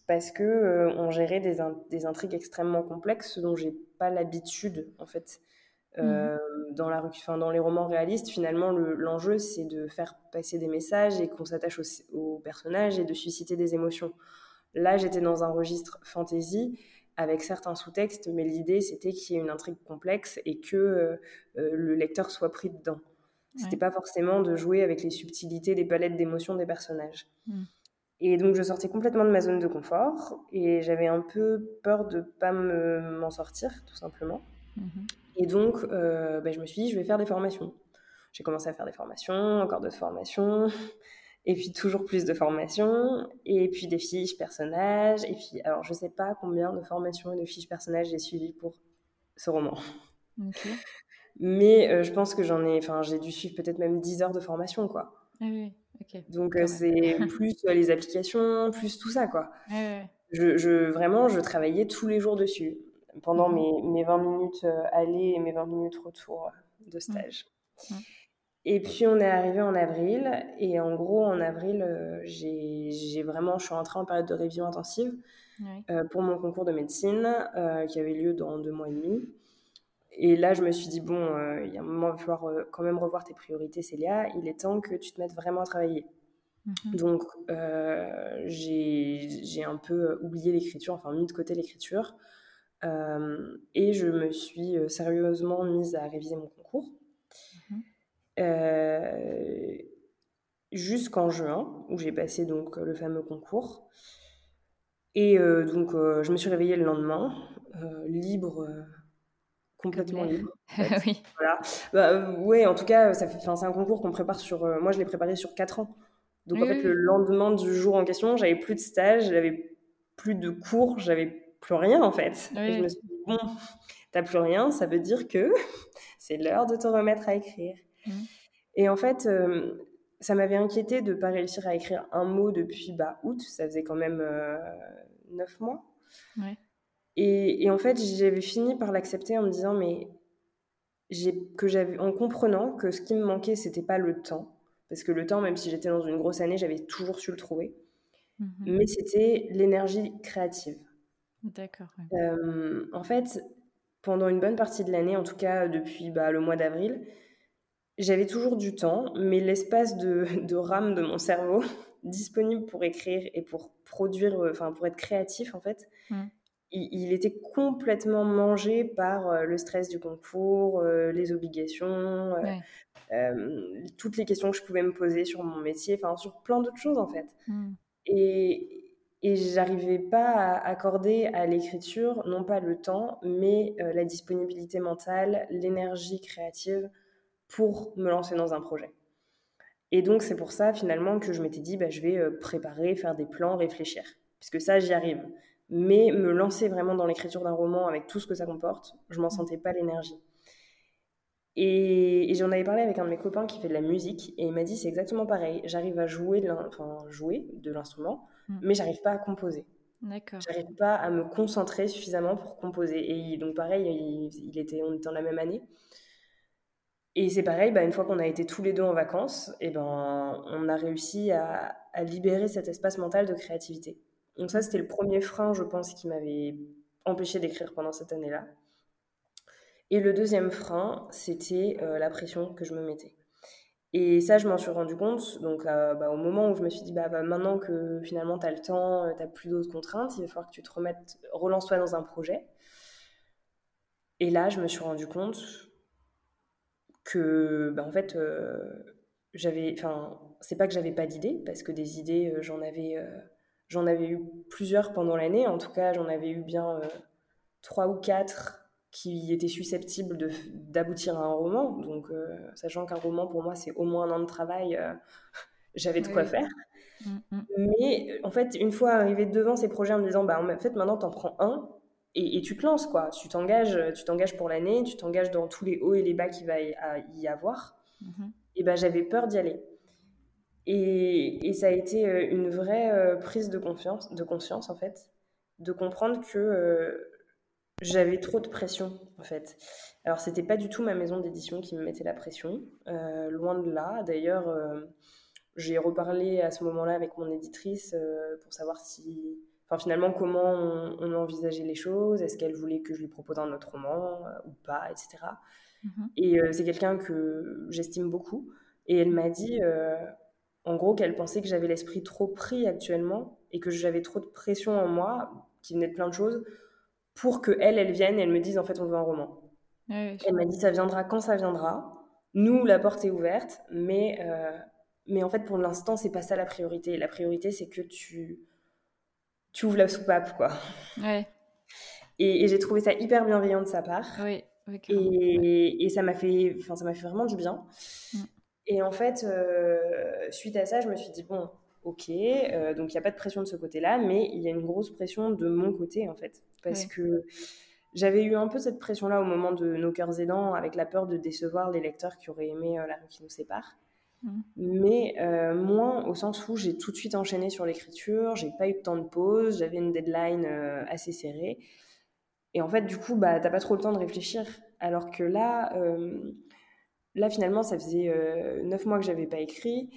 parce que euh, on gérait des, des, intrigues extrêmement complexes dont j'ai pas l'habitude en fait. Euh, mmh. dans, la, enfin, dans les romans réalistes, finalement, l'enjeu, c'est de faire passer des messages et qu'on s'attache aux personnages et de susciter des émotions. Là, j'étais dans un registre fantasy avec certains sous-textes, mais l'idée, c'était qu'il y ait une intrigue complexe et que euh, le lecteur soit pris dedans. C'était pas forcément de jouer avec les subtilités des palettes d'émotions des personnages. Mmh. Et donc, je sortais complètement de ma zone de confort et j'avais un peu peur de pas m'en sortir, tout simplement. Mhm. Et donc, euh, ben, je me suis dit, je vais faire des formations. J'ai commencé à faire des formations, encore d'autres formations, et puis toujours plus de formations, et puis des fiches personnages, et puis, alors, je sais pas combien de formations et de fiches personnages j'ai suivies pour ce roman. Mais euh, je pense que j'en ai, enfin, j'ai dû suivre peut-être même 10 heures de formation, quoi. Ah oui. Donc euh, c'est plus euh, les applications, plus tout ça quoi. Je, je, vraiment, je travaillais tous les jours dessus pendant mmh mes, mes, 20 minutes euh, aller et mes 20 minutes retour de mmh. stage. Et puis on est arrivé en avril et en gros en avril j'ai vraiment, je suis entrée en période de révision intensive pour mon concours de médecine qui avait lieu dans deux mois et demi. Et là, je me suis dit, bon, euh, il y a un moment, il va falloir euh, quand même revoir tes priorités, Célia. Il est temps que tu te mettes vraiment à travailler. Mhm. Donc, euh, j'ai un peu oublié l'écriture, enfin mis de côté l'écriture. et je me suis sérieusement mise à réviser mon concours. Mhm. Jusqu'en juin, où j'ai passé donc le fameux concours. Et donc, je me suis réveillée le lendemain, libre complètement libre. oui. Voilà. Bah, euh, ouais, en tout cas, ça fait, c'est un concours qu'on prépare sur. Euh, moi, je l'ai préparé sur 4 ans. Donc, en fait, le lendemain du jour en question, j'avais plus de stage, j'avais plus de cours, j'avais plus rien, en fait. Et je me suis dit, bon, t'as plus rien, ça veut dire que c'est l'heure de te remettre à écrire. Mmh. Et en fait, euh, ça m'avait inquiété de ne pas réussir à écrire un mot depuis bah, août, ça faisait quand même 9 mois. Ouais. Et, en fait, j'avais fini par l'accepter en me disant, mais que j'avais, en comprenant que ce qui me manquait, c'était pas le temps, parce que le temps, même si j'étais dans une grosse année, j'avais toujours su le trouver, mmh mais c'était l'énergie créative. D'accord. Euh, en fait, pendant une bonne partie de l'année, en tout cas depuis bah, le mois d'avril, j'avais toujours du temps, mais l'espace de, de rame de mon cerveau disponible pour écrire et pour produire, enfin pour être créatif en fait, mmh il, était complètement mangé par le stress du concours, les obligations, toutes les questions que je pouvais me poser sur mon métier, enfin sur plein d'autres choses en fait. Mmh. Et, et j'arrivais pas à accorder à l'écriture, non pas le temps, mais la disponibilité mentale, l'énergie créative pour me lancer dans un projet. Et donc, c'est pour ça, finalement, que je m'étais dit, bah, je vais préparer, faire des plans, réfléchir. Puisque ça, j'y arrive. Mais me lancer vraiment dans l'écriture d'un roman avec tout ce que ça comporte, je m'en sentais pas l'énergie. Et, j'en avais parlé avec un de mes copains qui fait de la musique, et il m'a dit, c'est exactement pareil. J'arrive à jouer de l'instrument, Mm. mais j'arrive pas à composer. D'accord. J'arrive pas à me concentrer suffisamment pour composer. Et donc pareil, il, était, on était dans la même année. Et c'est pareil, bah, une fois qu'on a été tous les deux en vacances, et ben, on a réussi à, à libérer cet espace mental de créativité. Donc ça, c'était le premier frein, je pense, qui m'avait empêché d'écrire pendant cette année-là. Et le deuxième frein, c'était euh, la pression que je me mettais. Et ça, je m'en suis rendu compte. Donc, euh, bah, au moment où je me suis dit, bah, bah maintenant que finalement tu as le temps, euh, tu n'as plus d'autres contraintes, il va falloir que tu te remettes, relance-toi dans un projet. Et là, je me suis rendu compte que, bah, en fait, j'avais. Enfin, c'est pas que j'avais pas d'idées, parce que des idées, j'en avais, j'en avais eu plusieurs pendant l'année. En tout cas, j'en avais eu bien trois ou quatre qui était susceptible d'aboutir à un roman. Donc, euh, sachant qu'un roman, pour moi, c'est au moins un an de travail, euh, j'avais de quoi faire. Mm, mm. Mais en fait, une fois arrivé devant ces projets en me disant, bah, en fait, maintenant, t'en prends un et, tu te lances, quoi. Tu t'engages, tu t'engages pour l'année, tu t'engages dans tous les hauts et les bas qu'il va y avoir. Mm-hmm. Et ben, j'avais peur d'y aller. Et, et, ça a été euh, une vraie prise de confiance, de conscience, en fait, de comprendre que j'avais trop de pression, en fait. Alors, c'était pas du tout ma maison d'édition qui me mettait la pression, euh, loin de là. D'ailleurs, euh, j'ai reparlé à ce moment-là avec mon éditrice euh, pour savoir si, enfin, finalement, comment on, envisageait les choses. Est-ce qu'elle voulait que je lui propose un autre roman ou pas, etc. Et mhm. c'est quelqu'un que j'estime beaucoup. Et elle m'a dit, en gros, qu'elle pensait que j'avais l'esprit trop pris actuellement et que j'avais trop de pression en moi, qui venait de plein de choses pour que elle, elle vienne et elle me dise en fait on veut un roman. elle m'a dit ça viendra quand ça viendra. Nous, la porte est ouverte, mais, euh, mais en fait pour l'instant c'est pas ça la priorité. La priorité c'est que tu, tu ouvres la soupape quoi. Ouais. Et, j'ai trouvé ça hyper bienveillant de sa part. Oui. et, et, ça m'a fait, enfin ça m'a fait vraiment du bien. Mm. Et en fait, euh, suite à ça, je me suis dit bon, ok, euh, donc il n'y a pas de pression de ce côté-là, mais il y a une grosse pression de mon côté, en fait. Parce que j'avais eu un peu cette pression-là au moment de Nos cœurs aidants, avec la peur de décevoir les lecteurs qui auraient aimé euh, La rue qui nous sépare. Mmh. Mais euh, moins au sens où j'ai tout de suite enchaîné sur l'écriture, j'ai pas eu de temps de pause, j'avais une deadline assez serrée. Et en fait, du coup, bah, t'as pas trop le temps de réfléchir. Alors que là, là finalement, ça faisait neuf mois que j'avais pas écrit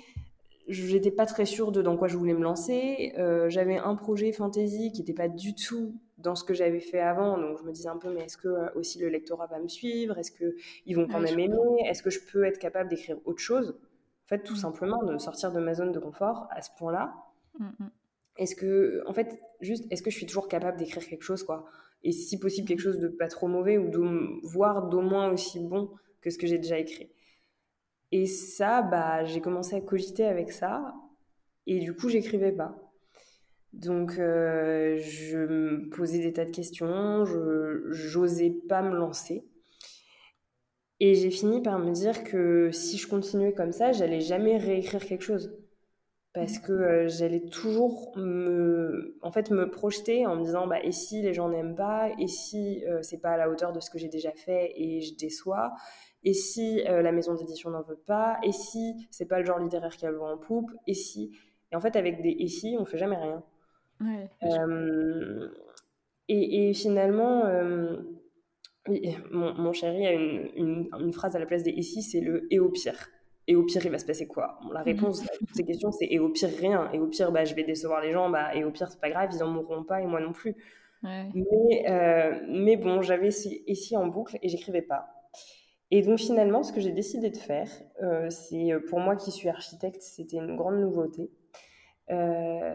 j'étais pas très sûre de dans quoi je voulais me lancer. Euh, j'avais un projet fantasy qui n'était pas du tout dans ce que j'avais fait avant, donc je me disais un peu, mais est-ce que euh, aussi le lectorat va me suivre? Est-ce qu'ils vont quand même aimer? Est-ce que je peux être capable d'écrire autre chose? En fait, tout mm. simplement, de sortir de ma zone de confort à ce point-là. Mm, mm. Est-ce que, en fait, juste, est-ce que je suis toujours capable d'écrire quelque chose, quoi? Et si possible, quelque chose de pas trop mauvais ou de, voire d'au moins aussi bon que ce que j'ai déjà écrit et ça, bah, j'ai commencé à cogiter avec ça. Et du coup, j'écrivais pas. Donc, euh, je me posais des tas de questions, je n'osais pas me lancer. Et j'ai fini par me dire que si je continuais comme ça, j'allais jamais réécrire quelque chose. Parce que euh, j'allais toujours me, en fait, me projeter en me disant bah, et si les gens n'aiment pas, et si euh, c'est pas à la hauteur de ce que j'ai déjà fait et je déçois, et si euh, la maison d'édition n'en veut pas, et si c'est pas le genre littéraire qui a le vent en poupe, et si. Et en fait, avec des et si, on fait jamais rien. Euh, et, et, finalement, mon, mon, chéri a une, une, phrase à la place des et si, c'est le et au pire. Et au pire, il va se passer quoi? La réponse à toutes ces questions, c'est et au pire, rien. Et au pire, bah, je vais décevoir les gens. Bah, et au pire, c'est pas grave, ils en mourront pas et moi non plus. Mais, mais bon, j'avais si en boucle et j'écrivais pas. Et donc finalement, ce que j'ai décidé de faire, euh, c'est euh, pour moi qui suis architecte, c'était une grande nouveauté.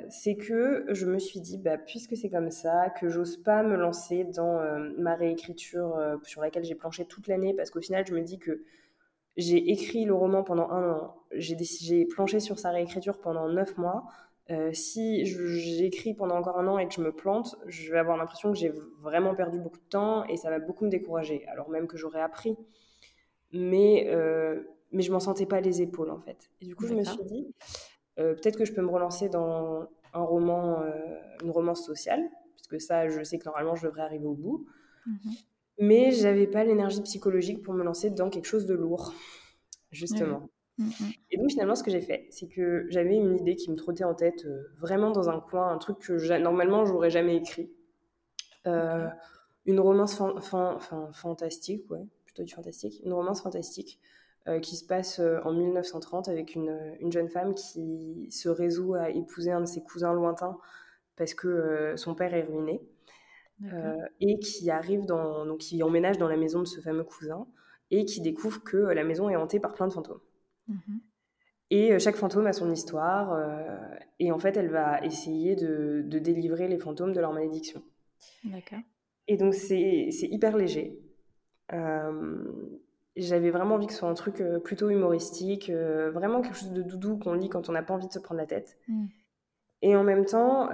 c'est que je me suis dit, bah, puisque c'est comme ça, que j'ose pas me lancer dans ma réécriture sur laquelle j'ai planché toute l'année, parce qu'au final, je me dis que j'ai écrit le roman pendant un an, j'ai planché sur sa réécriture pendant neuf mois. Euh, si j'écris pendant encore un an et que je me plante, je vais avoir l'impression que j'ai vraiment perdu beaucoup de temps et ça va beaucoup me décourager, alors même que j'aurais appris. Mais, euh, mais je m'en sentais pas les épaules en fait. Et du coup, je me suis dit, euh, peut-être que je peux me relancer dans un roman, une romance sociale, puisque ça, je sais que normalement, je devrais arriver au bout. Mmh mais j'avais pas l'énergie psychologique pour me lancer dans quelque chose de lourd, justement. Mm, mm. Et donc finalement, ce que j'ai fait, c'est que j'avais une idée qui me trottait en tête, euh, vraiment dans un coin, un truc que normalement j'aurais jamais écrit. Euh, une romance fantastique, ouais, plutôt du fantastique, une romance fantastique euh, qui se passe en 1930 avec une, une, jeune femme qui se résout à épouser un de ses cousins lointains parce que son père est ruiné. Et qui arrive dans, donc qui emménage dans la maison de ce fameux cousin et qui découvre que la maison est hantée par plein de fantômes. Mhm. Et euh, chaque fantôme a son histoire. Euh, et en fait, elle va essayer de, délivrer les fantômes de leur malédiction. D'accord. Et donc, c'est hyper léger. Euh, j'avais vraiment envie que ce soit un truc plutôt humoristique, vraiment quelque chose de doudou qu'on lit quand on n'a pas envie de se prendre la tête. Mm. Et en même temps,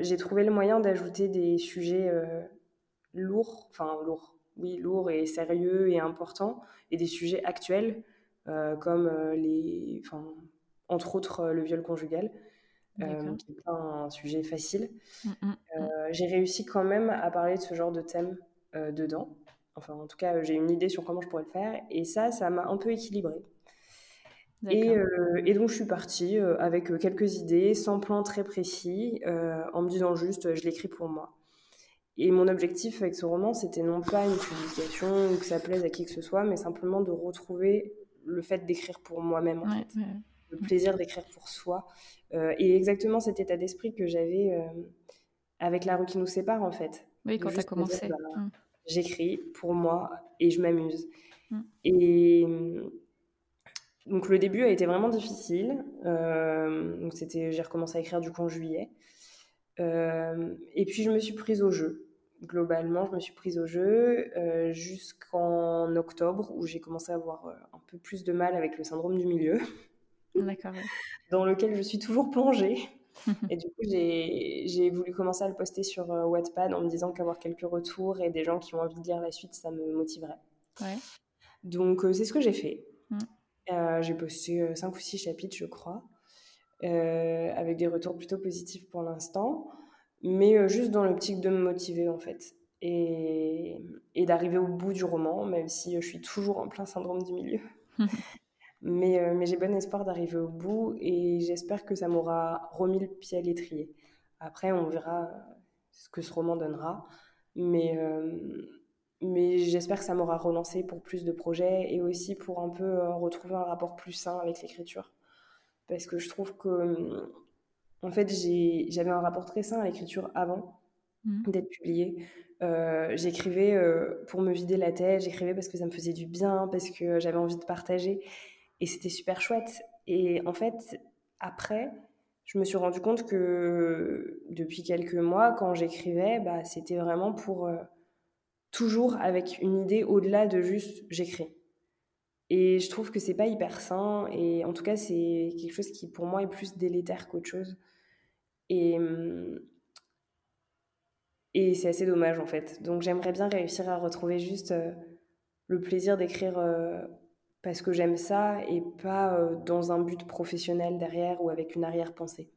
j'ai trouvé le moyen d'ajouter des sujets lourds, enfin lourds, oui, lourds et sérieux et importants, et des sujets actuels euh, comme euh, les, entre autres euh, le viol conjugal, qui n'est pas un sujet facile. Mmh, mmh, mmh. j'ai réussi quand même à parler de ce genre de thème dedans. Enfin, en tout cas, j'ai une idée sur comment je pourrais le faire. Et ça, ça m'a un peu équilibré. Et, et, donc, je suis partie avec quelques idées, sans plan très précis, en me disant juste, je l'écris pour moi. Et mon objectif avec ce roman, c'était non pas une publication ou que ça plaise à qui que ce soit, mais simplement de retrouver le fait d'écrire pour moi-même, en fait. Le plaisir d'écrire pour soi. Euh, et exactement cet état d'esprit que j'avais euh, avec La rue qui nous sépare, en fait. Oui, quand tu as commencé. Bah, mmh. J'écris pour moi et je m'amuse. Mmh. Et donc le début a été vraiment difficile. Euh, donc c'était, j'ai recommencé à écrire du coup en juillet. et puis je me suis prise au jeu globalement, je me suis prise au jeu euh, jusqu'en octobre où j'ai commencé à avoir euh, un peu plus de mal avec le syndrome du milieu. D'accord. dans lequel je suis toujours plongée. et du coup, j'ai voulu commencer à le poster sur euh, Wattpad en me disant qu'avoir quelques retours et des gens qui ont envie de lire la suite, ça me motiverait. Ouais. Donc, c'est ce que j'ai fait. Mm. j'ai posté 5 ou 6 chapitres, je crois, avec des retours plutôt positifs pour l'instant mais euh, juste dans l'optique de me motiver en fait et, et d'arriver au bout du roman, même si euh, je suis toujours en plein syndrome du milieu. mais, euh, mais j'ai bon espoir d'arriver au bout et j'espère que ça m'aura remis le pied à l'étrier. Après, on verra ce que ce roman donnera, mais, mais j'espère que ça m'aura relancé pour plus de projets et aussi pour un peu retrouver un rapport plus sain avec l'écriture. Parce que je trouve que en fait, j'avais un rapport très sain à l'écriture avant mmh. d'être publiée. Euh, j'écrivais euh, pour me vider la tête, j'écrivais parce que ça me faisait du bien, parce que j'avais envie de partager. Et c'était super chouette. Et en fait, après, je me suis rendu compte que depuis quelques mois, quand j'écrivais, bah, c'était vraiment pour euh, toujours avec une idée au-delà de juste j'écris. Et je trouve que c'est pas hyper sain. Et en tout cas, c'est quelque chose qui pour moi est plus délétère qu'autre chose. Et, hum, et c'est assez dommage en fait. Donc j'aimerais bien réussir à retrouver juste euh, le plaisir d'écrire euh, parce que j'aime ça et pas euh, dans un but professionnel derrière ou avec une arrière-pensée.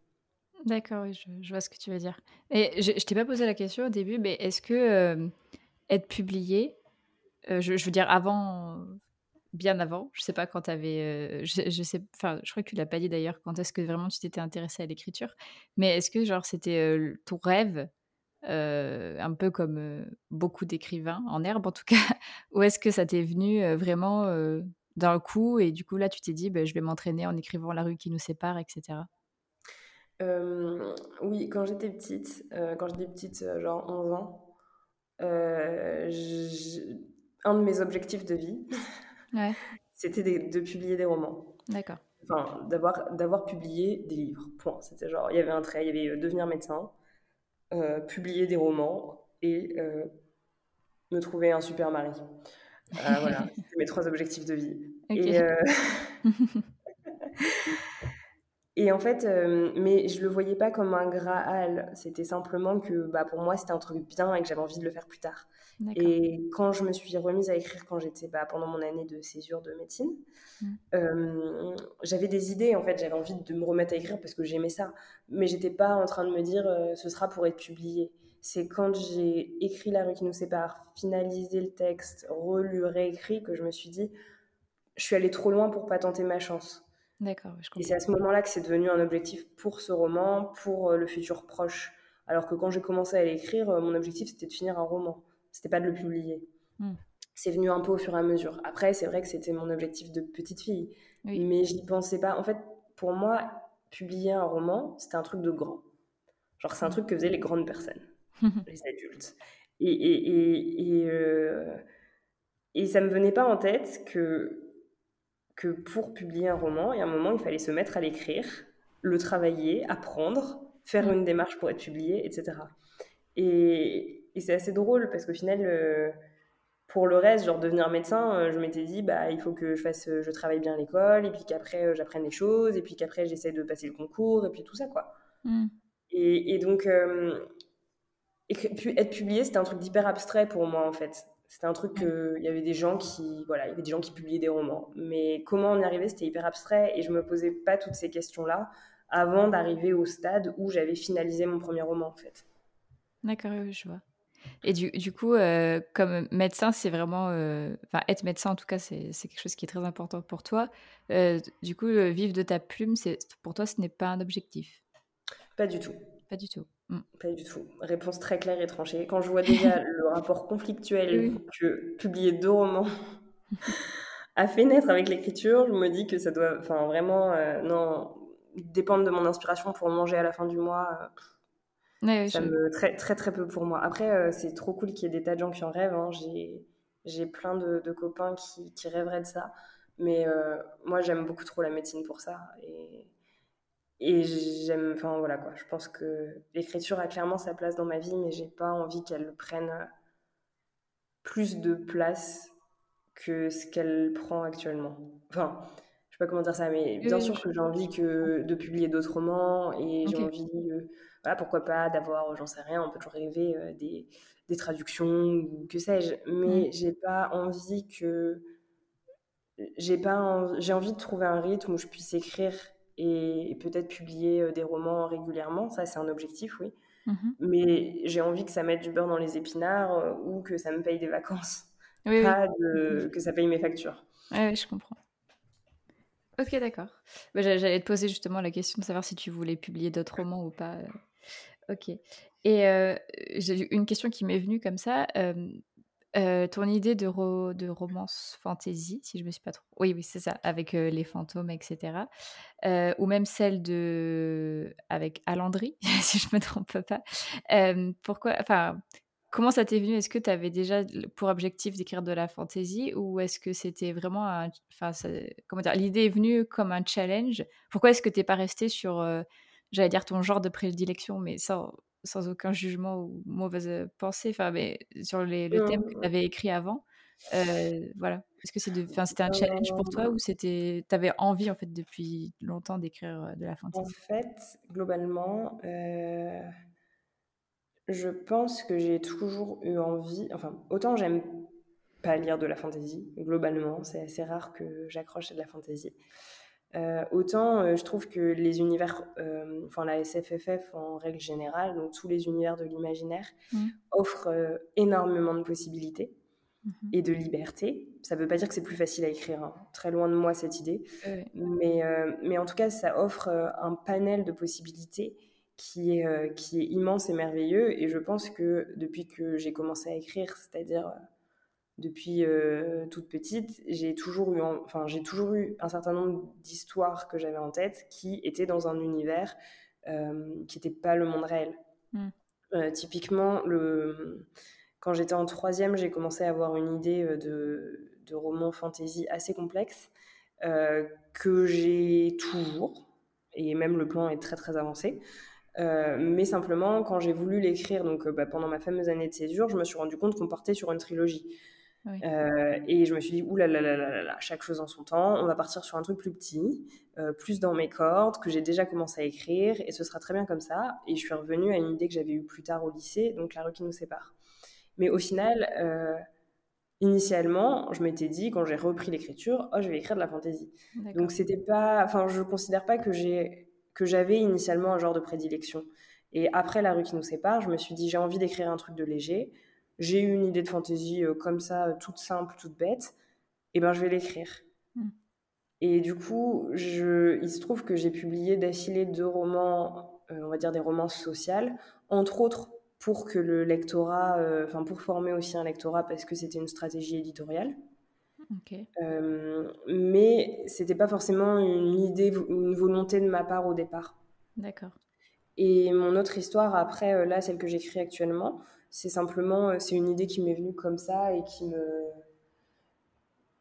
D'accord, oui, je, vois ce que tu veux dire. Et je, je t'ai pas posé la question au début, mais est-ce que être publié, je, je, veux dire avant bien avant. Je sais pas quand tu avais. Euh, je, sais, enfin, je crois que tu l'as pas dit d'ailleurs. Quand est-ce que vraiment tu t'étais intéressé à l'écriture Mais est-ce que genre c'était euh, ton rêve, euh, un peu comme beaucoup d'écrivains en herbe en tout cas, ou est-ce que ça t'est venu vraiment d'un coup et du coup là tu t'es dit, bah, je vais m'entraîner en écrivant la rue qui nous sépare, etc. oui, quand j'étais petite, quand j'étais petite, genre 11 ans, un de mes objectifs de vie, c'était de, publier des romans. D'accord. enfin, d'avoir, d'avoir publié des livres. Point. C'était genre, il y avait un trait, il y avait euh, devenir médecin, euh, publier des romans et euh, me trouver un super mari. voilà, c'était mes trois objectifs de vie. Et, et, en fait, mais je le voyais pas comme un graal. C'était simplement que bah, pour moi, c'était un truc bien et que j'avais envie de le faire plus tard. Et quand je me suis remise à écrire quand j'étais bah, pendant mon année de césure de médecine, mmh. euh, j'avais des idées en fait, j'avais envie de me remettre à écrire parce que j'aimais ça, mais j'étais pas en train de me dire euh, ce sera pour être publié. C'est quand j'ai écrit La rue qui nous sépare, finalisé le texte, relu, réécrit que je me suis dit je suis allée trop loin pour pas tenter ma chance. D'accord, Et c'est à ce moment-là que c'est devenu un objectif pour ce roman, pour euh, le futur proche. Alors que quand j'ai commencé à l'écrire, mon objectif c'était de finir un roman c'était pas de le publier. Hmm. C'est venu un peu au fur et à mesure. Après, c'est vrai que c'était mon objectif de petite fille, mais je n'y pensais pas. En fait, pour moi, publier un roman, c'était un truc de grand. Genre, c'est un truc que faisaient les grandes personnes, les adultes. Et, et, et, euh, et, ça me venait pas en tête que, que pour publier un roman, il y a un moment, il fallait se mettre à l'écrire, le travailler, apprendre, faire hmm. une démarche pour être publié, etc. Et, et c'est assez drôle parce qu'au final, euh, pour le reste, genre devenir médecin, euh, je m'étais dit, bah, il faut que je fasse, euh, je travaille bien à l'école, et puis qu'après j'apprenne les choses, et puis qu'après j'essaie de passer le concours, et puis tout ça, quoi. Mm. Et, donc, être publié, c'était un truc d'hyper abstrait pour moi, en fait. C'était un truc il y avait des gens qui, voilà, il y avait des gens qui publiaient des romans. Mais comment on y arrivait, c'était hyper abstrait, et je me posais pas toutes ces questions-là avant d'arriver au stade où j'avais finalisé mon premier roman, en fait. D'accord, je vois. Et du, du coup, euh, comme médecin, c'est vraiment. Euh, enfin, être médecin, en tout cas, c'est quelque chose qui est très important pour toi. Euh, du coup, vivre de ta plume, pour toi, ce n'est pas un objectif? Pas du tout. Pas du tout. Mmh. Pas du tout. Réponse très claire et tranchée. Quand je vois déjà le rapport conflictuel que publier deux romans a fait naître avec l'écriture, je me dis que ça doit. Enfin, vraiment, non, dépendre de mon inspiration pour manger à la fin du mois ça me très, très très peu pour moi. Après, euh, c'est trop cool qu'il y ait des tas de gens qui en rêvent. Hein. J'ai plein de, de, copains qui, qui, rêveraient de ça. Mais euh, moi, j'aime beaucoup trop la médecine pour ça. Et, et j'aime, enfin voilà quoi. Je pense que l'écriture a clairement sa place dans ma vie, mais j'ai pas envie qu'elle prenne plus de place que ce qu'elle prend actuellement. Enfin, je sais pas comment dire ça, mais bien sûr que j'ai envie que, de publier d'autres romans et j'ai envie. Euh, pourquoi pas d'avoir, j'en sais rien, on peut toujours rêver euh, des, des, traductions ou que sais-je, mais mm. j'ai pas envie que j'ai pas j'ai envie de trouver un rythme où je puisse écrire et, peut-être publier euh, des romans régulièrement, ça c'est un objectif, oui. Mm-hmm. Mais j'ai envie que ça mette du beurre dans les épinards euh, ou que ça me paye des vacances, pas De, que ça paye mes factures. Oui, je comprends. Ok, d'accord. Bah, j'allais te poser justement la question de savoir si tu voulais publier d'autres romans ou pas. Ok. Et j'ai une question qui m'est venue comme ça. Ton idée de, de romance fantasy, si je me suis pas trop. Oui, oui, c'est ça, avec les fantômes, etc. ou même celle de. avec Alandry, si je me trompe pas. pourquoi. Enfin. Comment ça t'est venu? Est-ce que tu avais déjà pour objectif d'écrire de la fantasy ou est-ce que c'était vraiment un, enfin, comment dire, l'idée est venue comme un challenge? Pourquoi est-ce que tu n'es pas resté sur j'allais dire ton genre de prédilection, mais sans, sans aucun jugement ou mauvaise pensée, enfin, mais sur les, le thème que tu avais écrit avant. Euh, voilà. Est-ce que c'était un challenge pour toi ou c'était, tu avais envie en fait depuis longtemps d'écrire de la fantasy En fait, globalement, je pense que j'ai toujours eu envie. Enfin, autant j'aime pas lire de la fantasy. Globalement, c'est assez rare que j'accroche à de la fantasy. Euh, autant euh, je trouve que les univers, euh, enfin la SFFF en règle générale, donc tous les univers de l'imaginaire, mmh. offrent énormément de possibilités mmh et de liberté. Ça ne veut pas dire que c'est plus facile à écrire, hein. très loin de moi cette idée, mais, mais en tout cas ça offre un panel de possibilités qui est, qui est immense et merveilleux. Et je pense que depuis que j'ai commencé à écrire, c'est-à-dire depuis euh, toute petite, j'ai toujours eu, enfin j'ai toujours eu un certain nombre d'histoires que j'avais en tête qui étaient dans un univers euh, qui n'était pas le monde réel. Hmm. Euh, typiquement, le, quand j'étais en troisième, j'ai commencé à avoir une idée de, de roman fantasy assez complexe. que j'ai toujours, et même le plan est très très avancé. mais simplement, quand j'ai voulu l'écrire, donc bah, pendant ma fameuse année de césure, je me suis rendu compte qu'on partait sur une trilogie. Euh, et je me suis dit, oulala, là là là là chaque chose en son temps, on va partir sur un truc plus petit, euh, plus dans mes cordes, que j'ai déjà commencé à écrire, et ce sera très bien comme ça. Et je suis revenue à une idée que j'avais eue plus tard au lycée, donc La rue qui nous sépare. Mais au final, euh, initialement, je m'étais dit, quand j'ai repris l'écriture, oh, je vais écrire de la fantaisie. Donc c'était pas, enfin, je considère pas que j'ai, que j'avais initialement un genre de prédilection. Et après La rue qui nous sépare, je me suis dit, j'ai envie d'écrire un truc de léger j'ai eu une idée de fantaisie euh, comme ça, toute simple, toute bête, et ben je vais l'écrire. Hmm. Et du coup, je, il se trouve que j'ai publié d'affilée deux romans, euh, on va dire des romans sociales, entre autres pour que le lectorat, euh, enfin pour former aussi un lectorat parce que c'était une stratégie éditoriale. Okay. Euh, mais c'était pas forcément une idée une volonté de ma part au départ. D'accord. Et mon autre histoire après, là, celle que j'écris actuellement, c'est simplement, euh, c'est une idée qui m'est venue comme ça et qui me,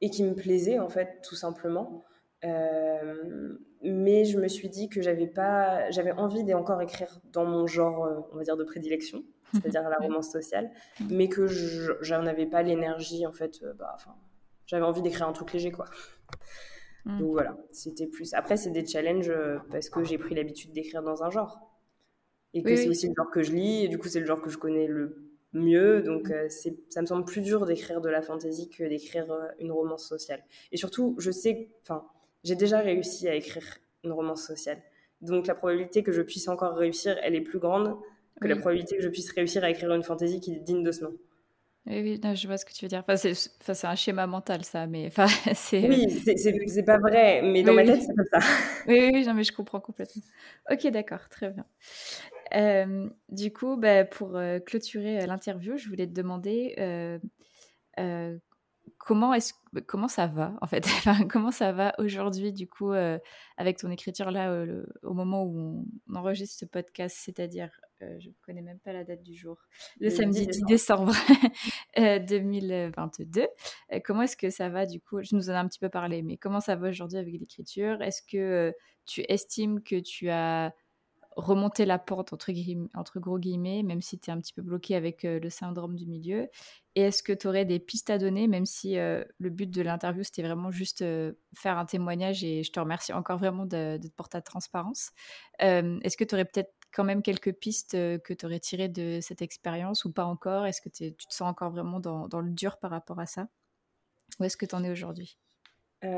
et qui me plaisait, en fait, tout simplement. Euh, mais je me suis dit que j'avais pas, j'avais envie d'encore écrire dans mon genre, euh, on va dire, de prédilection, c'est-à-dire la romance sociale, mais que j'en avais pas l'énergie, en fait, bah, j'avais envie d'écrire un truc léger, quoi. Mm. Donc voilà, c'était plus. Après, c'est des challenges parce que j'ai pris l'habitude d'écrire dans un genre et que c'est aussi le genre que je lis, et du coup c'est le genre que je connais le mieux, donc euh, ça me semble plus dur d'écrire de la fantasy que d'écrire euh, une romance sociale. Et surtout, je sais, enfin, j'ai déjà réussi à écrire une romance sociale, donc la probabilité que je puisse encore réussir, elle est plus grande que la probabilité que je puisse réussir à écrire une fantasy qui est digne de ce nom. Oui, oui je vois ce que tu veux dire. Enfin, c'est un schéma mental, ça, mais enfin, c'est. Oui, c'est pas vrai, mais dans ma tête, c'est comme ça. Oui, oui, non, mais je comprends complètement. Ok, d'accord, très bien du coup, bah, pour clôturer l'interview, je voulais te demander comment est bah, comment ça va en fait? Comment ça va aujourd'hui du coup avec ton écriture là au moment où on enregistre ce podcast? C'est-à-dire je ne connais même pas la date du jour. Le, samedi 10 décembre 2022 comment est-ce que ça va du coup? Je nous en ai un petit peu parlé mais comment ça va aujourd'hui avec l'écriture? Est-ce que tu estimes que tu as remonter la pente, entre, gros guillemets, même si tu es un petit peu bloqué avec euh, le syndrome du milieu Et est-ce que tu aurais des pistes à donner, même si euh, le but de l'interview, c'était vraiment juste euh, faire un témoignage et je te remercie encore vraiment de, de porter ta transparence. est-ce que tu aurais peut-être quand même quelques pistes que tu aurais tirées de cette expérience ou pas encore? Est-ce que tu te sens encore vraiment dans, dans, le dur par rapport à ça? Où est-ce que tu en es aujourd'hui? C'est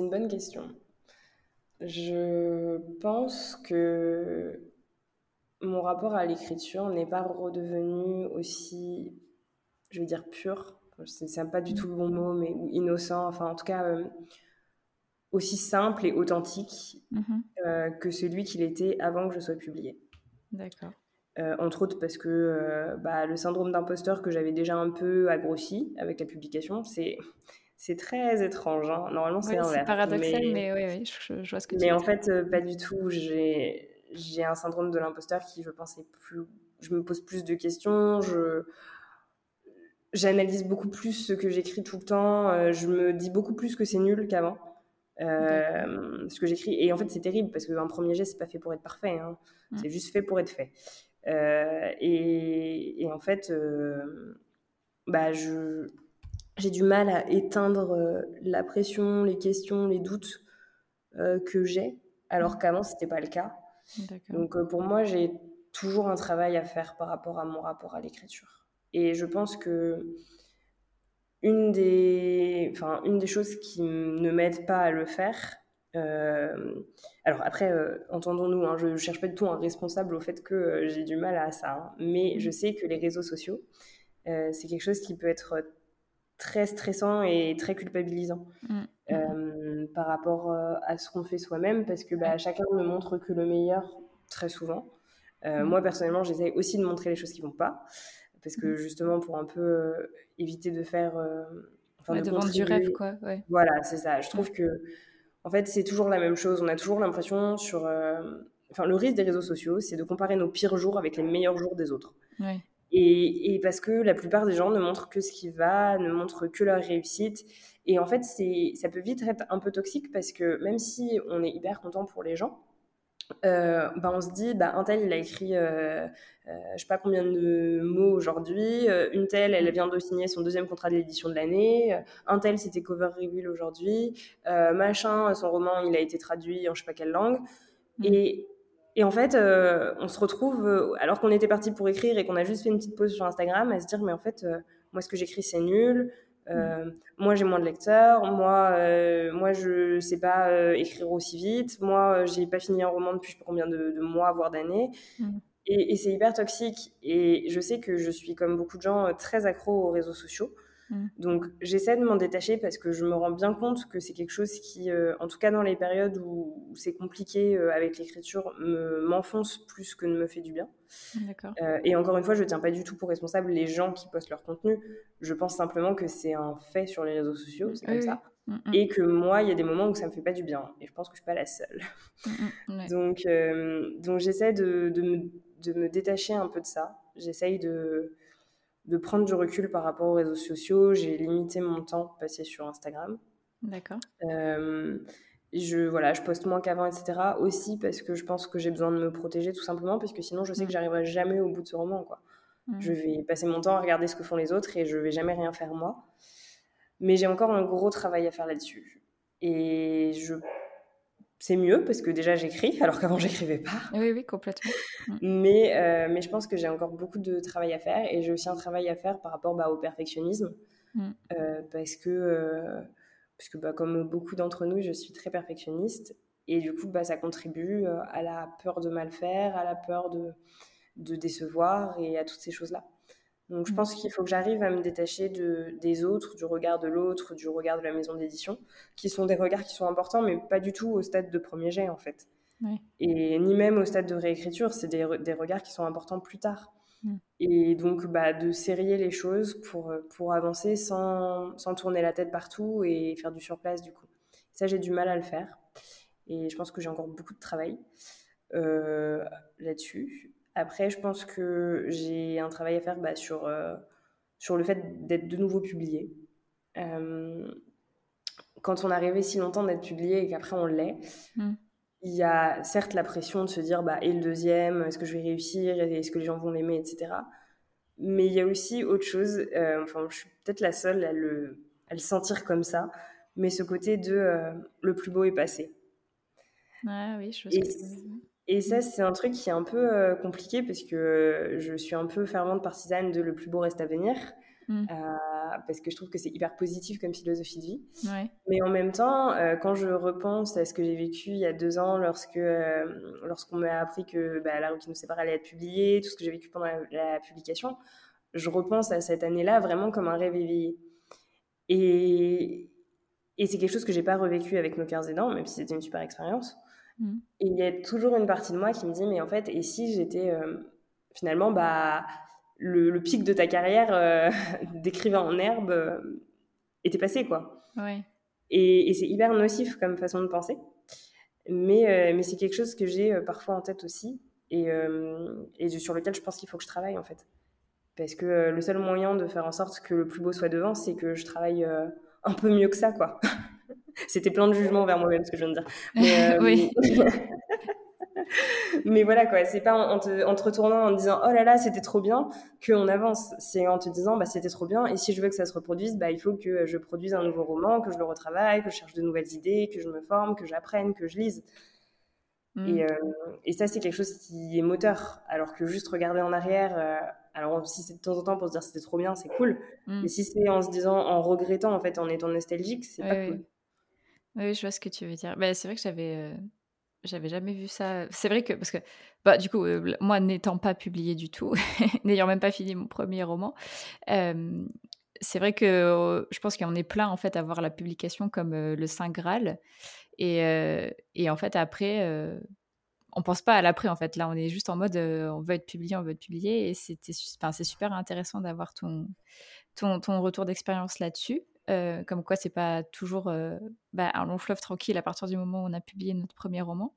une bonne question. Je pense que mon rapport à l'écriture n'est pas redevenu aussi, je vais dire, pur. C'est pas du tout le bon mot, mais ou innocent. Enfin, en tout cas, euh, aussi simple et authentique mm-hmm. euh, que celui qu'il était avant que je sois publié. D'accord. Euh, entre autres parce que bah, le syndrome d'imposteur que j'avais déjà un peu agrossi avec la publication, c'est c'est très étrange. Hein. Normalement, c'est oui, C'est paradoxal, mais, oui, oui je, vois ce que tu Mais en fait, euh, pas du tout. J'ai un syndrome de l'imposteur qui, je pense, plus. Je me pose plus de questions. Je j'analyse beaucoup plus ce que j'écris tout le temps. Euh, je me dis beaucoup plus que c'est nul qu'avant. Euh, ce que j'écris. Et en fait, c'est terrible parce qu'un premier jet, c'est pas fait pour être parfait. Hein. Mm. C'est juste fait pour être fait. et, et, en fait, bah, je, j'ai du mal à éteindre euh, la pression, les questions, les doutes euh, que j'ai, alors mmh. qu'avant, ce n'était pas le cas. Donc euh, pour moi, j'ai toujours un travail à faire par rapport à mon rapport à l'écriture. Et je pense que une des, enfin, une des choses qui ne m'aide pas à le faire, alors après, entendons-nous, hein, je ne cherche pas du tout un responsable au fait que j'ai du mal à ça, hein, mais je mmh. sais que les réseaux sociaux, c'est quelque chose qui peut être très stressant et très culpabilisant mm. euh, par rapport euh, à ce qu'on fait soi-même parce que bah, chacun ne montre que le meilleur très souvent. Euh, mm. Moi, personnellement, j'essaie aussi de montrer les choses qui vont pas parce que mm. justement, pour un peu éviter de faire. Enfin, de, vendre du rêve, quoi. Voilà, c'est ça. Je trouve que, en fait, c'est toujours la même chose. On a toujours l'impression sur. Enfin, le risque des réseaux sociaux, c'est de comparer nos pires jours avec les meilleurs jours des autres. Et, et, parce que la plupart des gens ne montrent que ce qui va, ne montrent que leur réussite. Et en fait, ça peut vite être un peu toxique parce que même si on est hyper content pour les gens, euh, bah on se dit, bah, un tel, il a écrit, euh, euh, je sais pas combien de mots aujourd'hui. une telle, elle vient de signer son deuxième contrat d'édition de l'année. un tel, c'était cover reveal aujourd'hui. machin, son roman, il a été traduit en je sais pas quelle langue. Mm. Et, et, en fait, on se retrouve, alors qu'on était parti pour écrire et qu'on a juste fait une petite pause sur Instagram, à se dire, mais en fait, moi, ce que j'écris, c'est nul. Euh, moi, j'ai moins de lecteurs. Moi, euh, moi je sais pas euh, écrire aussi vite. Moi, j'ai pas fini un roman depuis je sais pas combien de, mois, voire d'années. Mm. Et, et c'est hyper toxique. Et je sais que je suis, comme beaucoup de gens, très accro aux réseaux sociaux. Mm. Donc j'essaie de m'en détacher parce que je me rends bien compte que c'est quelque chose qui, euh, en tout cas dans les périodes où, c'est compliqué euh, avec l'écriture, m'enfonce plus que ne me fait du bien. Euh, et encore une fois, je ne tiens pas du tout pour responsable les gens qui postent leur contenu. Je pense simplement que c'est un fait sur les réseaux sociaux, c'est comme ça. Mm, mm. Et que moi, il y a des moments où ça me fait pas du bien. Et je pense que je suis pas la seule. donc, donc j'essaie de, de, me, de me détacher un peu de ça. J'essaye de de prendre du recul par rapport aux réseaux sociaux. J'ai limité mon temps passé sur Instagram. D'accord. Euh, je, voilà, je poste moins qu'avant, etc. Aussi parce que je pense que j'ai besoin de me protéger tout simplement, parce que sinon je sais que mm. j'arriverai jamais au bout de ce roman. Quoi. Mm. Je vais passer mon temps à regarder ce que font les autres et je vais jamais rien faire moi. Mais j'ai encore un gros travail à faire là-dessus. Et je c'est mieux parce que déjà j'écris alors qu'avant j'écrivais pas. Oui, oui, complètement. Mm. Mais, euh, mais je pense que j'ai encore beaucoup de travail à faire et j'ai aussi un travail à faire par rapport bah, au perfectionnisme mm. euh, parce que, euh, parce que bah, comme beaucoup d'entre nous, je suis très perfectionniste et du coup bah, ça contribue à la peur de mal faire, à la peur de, de décevoir et à toutes ces choses-là. Donc je mm. pense qu'il faut que j'arrive à me détacher de, des autres, du regard de l'autre, du regard de la maison d'édition, qui sont des regards qui sont importants, mais pas du tout au stade de premier jet en fait. Et ni même au stade de réécriture, c'est des, des, regards qui sont importants plus tard. Mm. Et donc bah, de serrer les choses pour, pour avancer sans, sans, tourner la tête partout et faire du surplace du coup. Ça j'ai du mal à le faire. Et je pense que j'ai encore beaucoup de travail euh, là-dessus. Après, je pense que j'ai un travail à faire bah, sur, euh, sur le fait d'être de nouveau publié. Euh, quand on a rêvé si longtemps d'être publié et qu'après on l'est, mm. il y a certes la pression de se dire bah, et le deuxième, est-ce que je vais réussir, est-ce que les gens vont l'aimer, etc. Mais il y a aussi autre chose, euh, enfin, je suis peut-être la seule à le, à le, sentir comme ça, mais ce côté de le plus beau est passé. Ah oui, je et ça, c'est un truc qui est un peu euh, compliqué parce que je suis un peu fervente partisane de le plus beau reste à venir. Mm. Euh, parce que je trouve que c'est hyper positif comme philosophie de vie. Mais en même temps, euh, quand je repense à ce que j'ai vécu il y a deux ans, lorsque lorsqu'on m'a appris que bah, La rue qui nous sépare allait être publiée, tout ce que j'ai vécu pendant la, publication, je repense à cette année-là vraiment comme un rêve éveillé. Et, et c'est quelque chose que j'ai pas revécu avec nos cœurs aidants, même si c'était une super expérience. Mm. Et il y a toujours une partie de moi qui me dit, mais en fait, et si j'étais euh, finalement bah, le, pic de ta carrière euh, d'écrivain en herbe euh, était passé, quoi. Et, c'est hyper nocif comme façon de penser. Mais, mais c'est quelque chose que j'ai parfois en tête aussi et, et, sur lequel je pense qu'il faut que je travaille, en fait. Parce que le seul moyen de faire en sorte que le plus beau soit devant, c'est que je travaille un peu mieux que ça, quoi. C'était plein de jugements vers moi-même, ce que je viens de dire. Mais, euh, oui. mais voilà, quoi. C'est pas en te, en te, retournant en te disant oh là là, c'était trop bien qu'on avance. C'est en te disant bah c'était trop bien et si je veux que ça se reproduise, bah il faut que je produise un nouveau roman, que je le retravaille, que je cherche de nouvelles idées, que je me forme, que j'apprenne, que je lise. Mm. Et, euh, et, ça, c'est quelque chose qui est moteur. Alors que juste regarder en arrière, euh, alors si c'est de temps en temps pour se dire c'était trop bien, c'est cool. Mm. Mais si c'est en se disant, en regrettant, en fait, en étant nostalgique, c'est pas cool. Oui, je vois ce que tu veux dire. Bah, c'est vrai que j'avais, euh, j'avais jamais vu ça. C'est vrai que parce que, bah, du coup, moi n'étant pas publié du tout, n'ayant même pas fini mon premier roman, c'est vrai que je pense qu'on est plein en fait à voir la publication comme le saint graal et, et en fait après on pense pas à l'après en fait là on est juste en mode on veut être publié on veut être publié et c'était c'est super intéressant d'avoir ton, ton, ton retour d'expérience là-dessus euh, comme quoi c'est pas toujours euh, bah, un long fleuve tranquille à partir du moment où on a publié notre premier roman.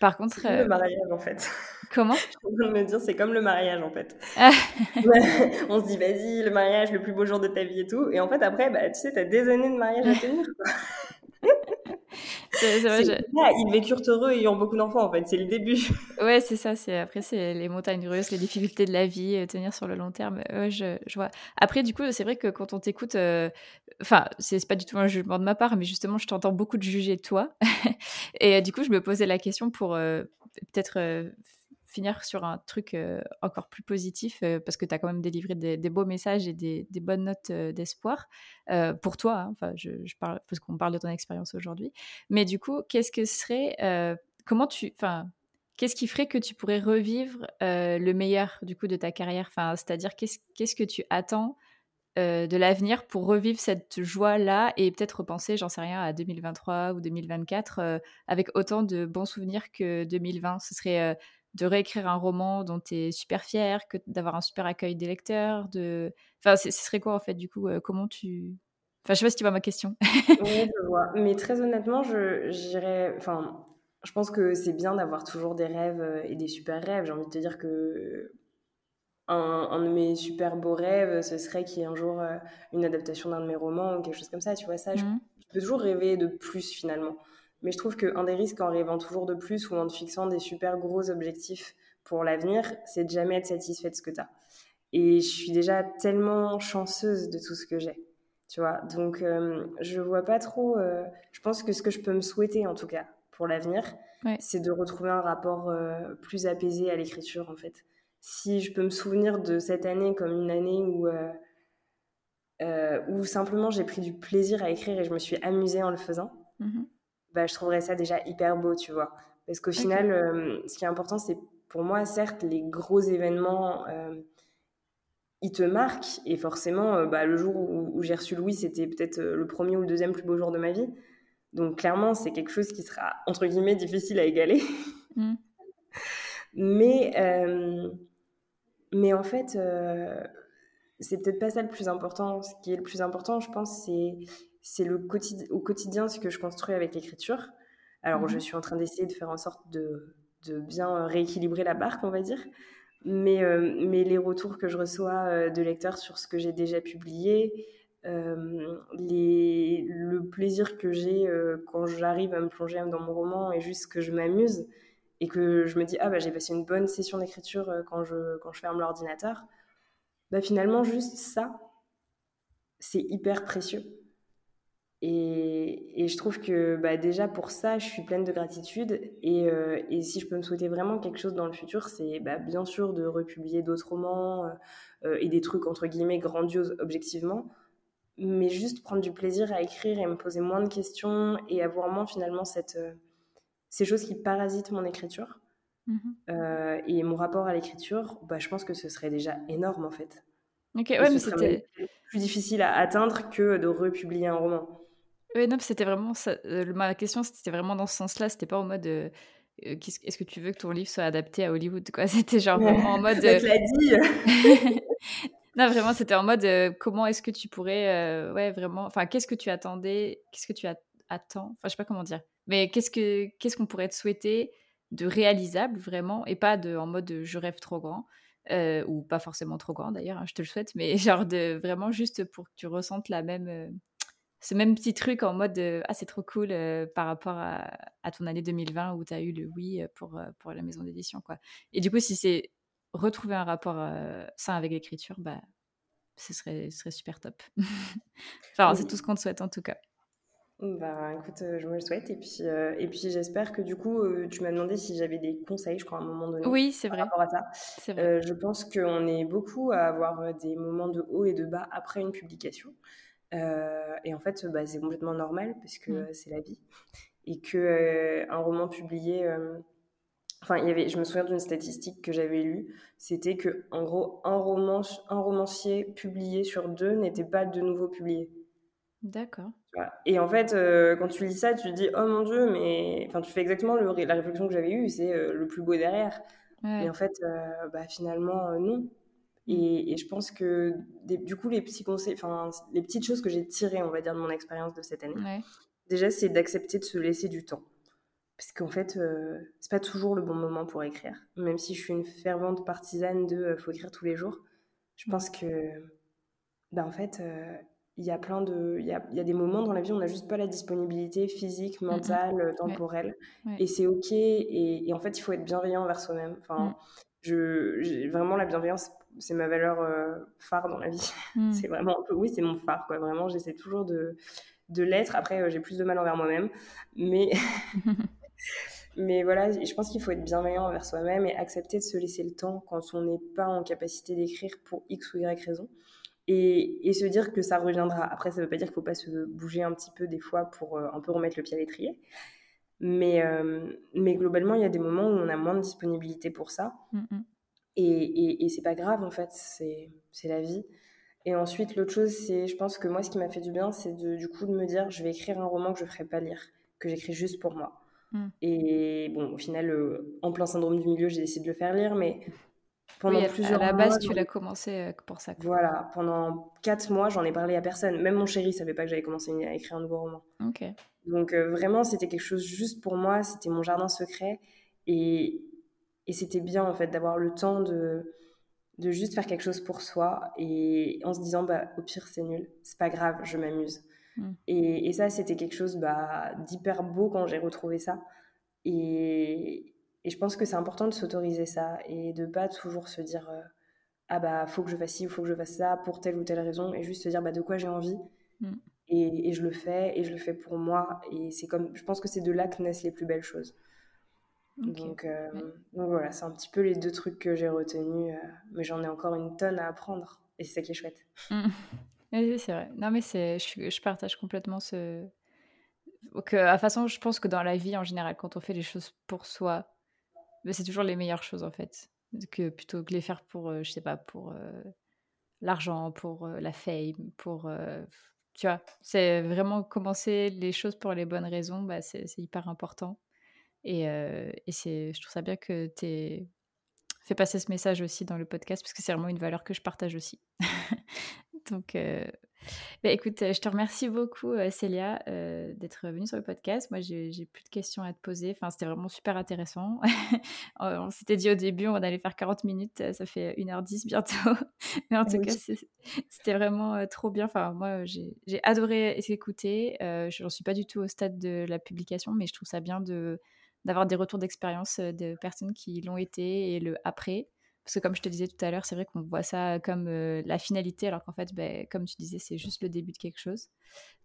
Par contre, comme le mariage en fait. Comment? Je suis en train de me dire, c'est comme le mariage en fait. on se dit, vas-y, le mariage, le plus beau jour de ta vie et tout. Et en fait, après, bah, tu sais, t'as des années de mariage à tenir. Quoi. C'est vrai, ils vécurent heureux ayant beaucoup d'enfants, en fait. C'est le début. Ouais, c'est ça. C'est après, c'est les montagnes russes, les difficultés de la vie, euh, tenir sur le long terme. Ouais, je, je vois. Après, du coup, c'est vrai que quand on t'écoute, euh, enfin, c'est pas du tout un jugement de ma part, mais justement, je t'entends beaucoup de juger toi. Et euh, du coup, je me posais la question pour peut-être finir sur un truc encore plus positif, parce que tu as quand même délivré des, beaux messages et des, bonnes notes d'espoir pour toi. Hein. Enfin, je, parle parce qu'on parle de ton expérience aujourd'hui. Mais du coup, qu'est-ce que serait, comment tu, enfin, qu'est-ce qui ferait que tu pourrais revivre le meilleur du coup de ta carrière? Enfin, c'est-à-dire qu'est-ce, qu'est-ce que tu attends de l'avenir pour revivre cette joie-là et peut-être repenser, j'en sais rien, à 2023 ou 2024 avec autant de bons souvenirs que 2020. Ce serait de réécrire un roman dont tu es super fier, que d'avoir un super accueil des lecteurs, de... Enfin, ce serait quoi en fait du coup euh, Comment tu... Enfin, je sais pas si tu vois ma question. oui, je vois. Mais très honnêtement, je. Enfin, je pense que c'est bien d'avoir toujours des rêves euh, et des super rêves. J'ai envie de te dire que un, de mes super beaux rêves, ce serait qu'il y ait un jour euh, une adaptation d'un de mes romans ou quelque chose comme ça. Tu vois, ça, je, mmh. je peux toujours rêver de plus finalement. Mais je trouve qu'un des risques en rêvant toujours de plus ou en te fixant des super gros objectifs pour l'avenir, c'est de jamais être satisfait de ce que tu as. Et je suis déjà tellement chanceuse de tout ce que j'ai. Tu vois, donc euh, je vois pas trop. Euh, je pense que ce que je peux me souhaiter, en tout cas, pour l'avenir, c'est de retrouver un rapport euh, plus apaisé à l'écriture, en fait. Si je peux me souvenir de cette année comme une année où, où simplement j'ai pris du plaisir à écrire et je me suis amusée en le faisant, mmh bah, je trouverais ça déjà hyper beau, tu vois. Parce qu'au final, euh, ce qui est important, c'est pour moi, certes, les gros événements, euh, ils te marquent. Et forcément, euh, bah, le jour où, j'ai reçu Louis, c'était peut-être le premier ou le deuxième plus beau jour de ma vie. Donc clairement, c'est quelque chose qui sera, entre guillemets, difficile à égaler. Mmh. mais, mais en fait, c'est peut-être pas ça le plus important. Ce qui est le plus important, je pense, c'est c'est le quotidien, au quotidien ce que je construis avec l'écriture. Alors, je mhm. suis en train d'essayer de faire en sorte de, de, bien rééquilibrer la barque, on va dire. Mais, euh, mais les retours que je reçois euh, de lecteurs sur ce que j'ai déjà publié, euh, les, le plaisir que j'ai quand j'arrive à me plonger dans mon roman et juste que je m'amuse et que je me dis, ah bah j'ai passé une bonne session d'écriture quand je, quand je ferme l'ordinateur, bah finalement, juste ça, c'est hyper précieux. Et, je trouve que bah, déjà pour ça, je suis pleine de gratitude. Euh, et, si je peux me souhaiter vraiment quelque chose dans le futur, c'est bah, bien sûr de republier d'autres romans euh, et des trucs entre guillemets grandioses objectivement. Mais juste prendre du plaisir à écrire et me poser moins de questions et avoir moins finalement cette, euh, ces choses qui parasitent mon écriture. Mmh et mon rapport à l'écriture, bah, je pense que ce serait déjà énorme en fait. Ok, ouais, mais c'était plus difficile à atteindre que de republier un roman. Oui, non, c'était vraiment ça. Euh, ma question, c'était vraiment dans ce sens-là. C'était pas en mode. Euh, euh, est-ce que tu veux que ton livre soit adapté à Hollywood quoi C'était genre vraiment en mode. Je l'ai dit. non, vraiment, c'était en mode comment est-ce que tu pourrais, ouais, vraiment. Enfin, qu'est-ce que tu attendais Qu'est-ce que tu attends Enfin, je sais pas comment dire. Mais qu'est-ce que qu'est-ce qu'on pourrait te souhaiter de réalisable vraiment et pas de en mode je rêve trop grand. ou pas forcément trop grand d'ailleurs, hein, je te le souhaite, mais genre de vraiment juste pour que tu ressentes la même, ce même petit truc en mode ah c'est trop cool euh, par rapport à, ton année 2020 où tu as eu le oui euh, pour, euh, pour la maison d'édition quoi. Et du coup si c'est retrouver un rapport sain avec l'écriture bah ce serait, ce serait super top. enfin c'est tout ce qu'on te souhaite en tout cas. Bah écoute, je me le souhaite et puis, et puis j'espère que du coup tu m'as demandé si j'avais des conseils je crois à un moment donné. Oui c'est vrai. Par rapport à ça. Vrai. je pense qu'on est beaucoup à avoir des moments de haut et de bas après une publication. Euh, et en fait, bah, c'est complètement normal parce que mmh. c'est la vie. Et que euh, un roman publié. Euh, enfin, il y avait, je me souviens d'une statistique que j'avais lue, c'était que en gros, un, roman, un romancier publié sur deux n'était pas de nouveau publié. D'accord. Et en fait, quand tu lis ça, tu te dis oh mon dieu, mais enfin, tu fais exactement le, la réflexion que j'avais eue, c'est le plus beau derrière. Et en fait, bah, finalement, non. Et, je pense que du coup, les petits conseils, enfin, les petites choses que j'ai tirées, on va dire, de mon expérience de cette année, déjà, c'est d'accepter de se laisser du temps. parce qu'en fait, euh, c'est pas toujours le bon moment pour écrire. Même si je suis une fervente partisane de euh, faut écrire tous les jours, je pense que, ben en fait, euh, il y a plein de, il y a, y a, des moments dans la vie où on n'a juste pas la disponibilité physique, mmh mentale, temporelle, et c'est ok. Et, et, en fait, il faut être bienveillant envers soi-même. Enfin, mmh. je, vraiment la bienveillance, c'est ma valeur phare dans la vie. Mmh. c'est vraiment, oui, c'est mon phare, quoi. Vraiment, j'essaie toujours de de l'être. Après, j'ai plus de mal envers moi-même, mais Mais voilà, je pense qu'il faut être bienveillant envers soi-même et accepter de se laisser le temps quand on n'est pas en capacité d'écrire pour X ou Y raison. Et, et, se dire que ça reviendra. Après, ça ne veut pas dire qu'il ne faut pas se bouger un petit peu des fois pour euh, un peu remettre le pied à l'étrier. Mais, euh, mais globalement, il y a des moments où on a moins de disponibilité pour ça. Mm, mm. Et, et, et c'est pas grave, en fait, c'est la vie. Et ensuite, l'autre chose, c'est, je pense que moi, ce qui m'a fait du bien, c'est du coup de me dire, je vais écrire un roman que je ne ferai pas lire, que j'écris juste pour moi. Mm. Et bon, au final, euh, en plein syndrome du milieu, j'ai décidé de le faire lire, mais pendant plusieurs mois. À la base, tu l'as commencé euh, pour ça. Voilà, pendant quatre mois, j'en ai parlé à personne. Même mon chéri savait pas que j'allais commencer à écrire un nouveau roman. Donc euh, vraiment, c'était quelque chose juste pour moi. C'était mon jardin secret. Et, et c'était bien, en fait, d'avoir le temps de, de juste faire quelque chose pour soi. Et en se disant, bah, au pire, c'est nul. C'est pas grave, je m'amuse. Mm. Et, ça, c'était quelque chose bah, d'hyper beau quand j'ai retrouvé ça. Et, je pense que c'est important de s'autoriser ça et de pas toujours se dire euh, ah bah faut que je fasse ci ou faut que je fasse ça pour telle ou telle raison et juste se dire bah de quoi j'ai envie mm. et, je le fais et je le fais pour moi et c'est comme je pense que c'est de là que naissent les plus belles choses. Donc, euh, donc, voilà, c'est un petit peu les deux trucs que j'ai retenus, euh, mais j'en ai encore une tonne à apprendre et c'est ça qui est chouette. Mm. Oui, c'est vrai. Non, mais c'est, je, je partage complètement ce. Que, à façon, je pense que dans la vie en général, quand on fait les choses pour soi, ben, c'est toujours les meilleures choses en fait. Que plutôt que les faire pour, euh, je sais pas, pour euh, l'argent, pour euh, la fame, pour. tu vois, c'est vraiment commencer les choses pour les bonnes raisons, bah, c'est, hyper important. Et, et c'est, je trouve ça bien que tu aies fait passer ce message aussi dans le podcast parce que c'est vraiment une valeur que je partage aussi. Donc, euh, bah, écoute, je te remercie beaucoup, Célia, euh, d'être venue sur le podcast. Moi, j'ai plus de questions à te poser. Enfin, c'était vraiment super intéressant. on s'était dit au début, on allait faire 40 minutes. Ça fait 1h10 bientôt. Mais en tout cas, c'était vraiment trop bien. Enfin, moi, j'ai adoré écouter. Je n'en suis pas du tout au stade de la publication, mais je trouve ça bien de d'avoir des retours d'expérience de personnes qui l'ont été et le après. Parce que comme je te disais tout à l'heure, c'est vrai qu'on voit ça comme euh, la finalité, alors qu'en fait, ben, comme tu disais, c'est juste le début de quelque chose.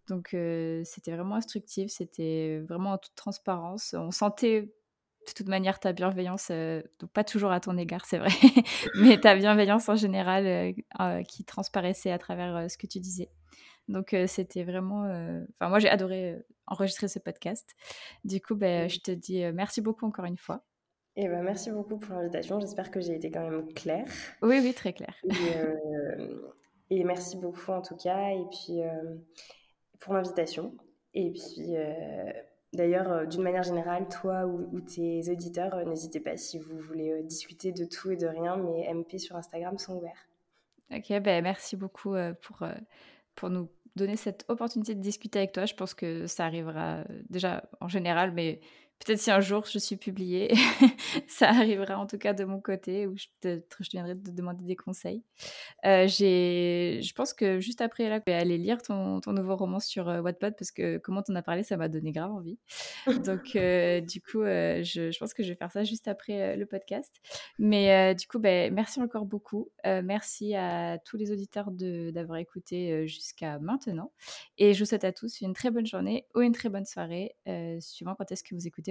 Donc euh, c'était vraiment instructif, c'était vraiment en toute transparence. On sentait de toute manière ta bienveillance, euh, donc pas toujours à ton égard, c'est vrai, mais ta bienveillance en général qui transparaissait à travers ce que tu disais. Donc c'était vraiment... Enfin moi j'ai adoré enregistrer ce podcast. Du coup, ben, je te dis merci beaucoup encore une fois. Eh ben, merci beaucoup pour l'invitation. J'espère que j'ai été quand même claire. Oui, oui, très claire. Et, merci beaucoup en tout cas. Et puis pour l'invitation. Et puis d'ailleurs, d'une manière générale, toi ou, tes auditeurs, n'hésitez pas si vous voulez discuter de tout et de rien. Mes MP sur Instagram sont ouverts. Ok, ben merci beaucoup pour, pour nous donner cette opportunité de discuter avec toi. Je pense que ça arrivera déjà en général, mais Peut-être si un jour je suis publiée, ça arrivera en tout cas de mon côté, où je, te, je viendrai te demander des conseils. Euh, je pense que juste après, là, je vais aller lire ton, ton nouveau roman sur euh, Wattpad, parce que comment t'en as parlé, ça m'a donné grave envie. Donc, euh, du coup, je, je, pense que je vais faire ça juste après le podcast. Mais du coup, ben, merci encore beaucoup. merci à tous les auditeurs d'avoir écouté jusqu'à maintenant. Et je vous souhaite à tous une très bonne journée ou une très bonne soirée, suivant quand est-ce que vous écoutez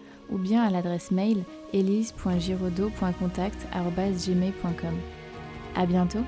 ou bien à l'adresse mail elise.giraudot.contact.gmail.com. À bientôt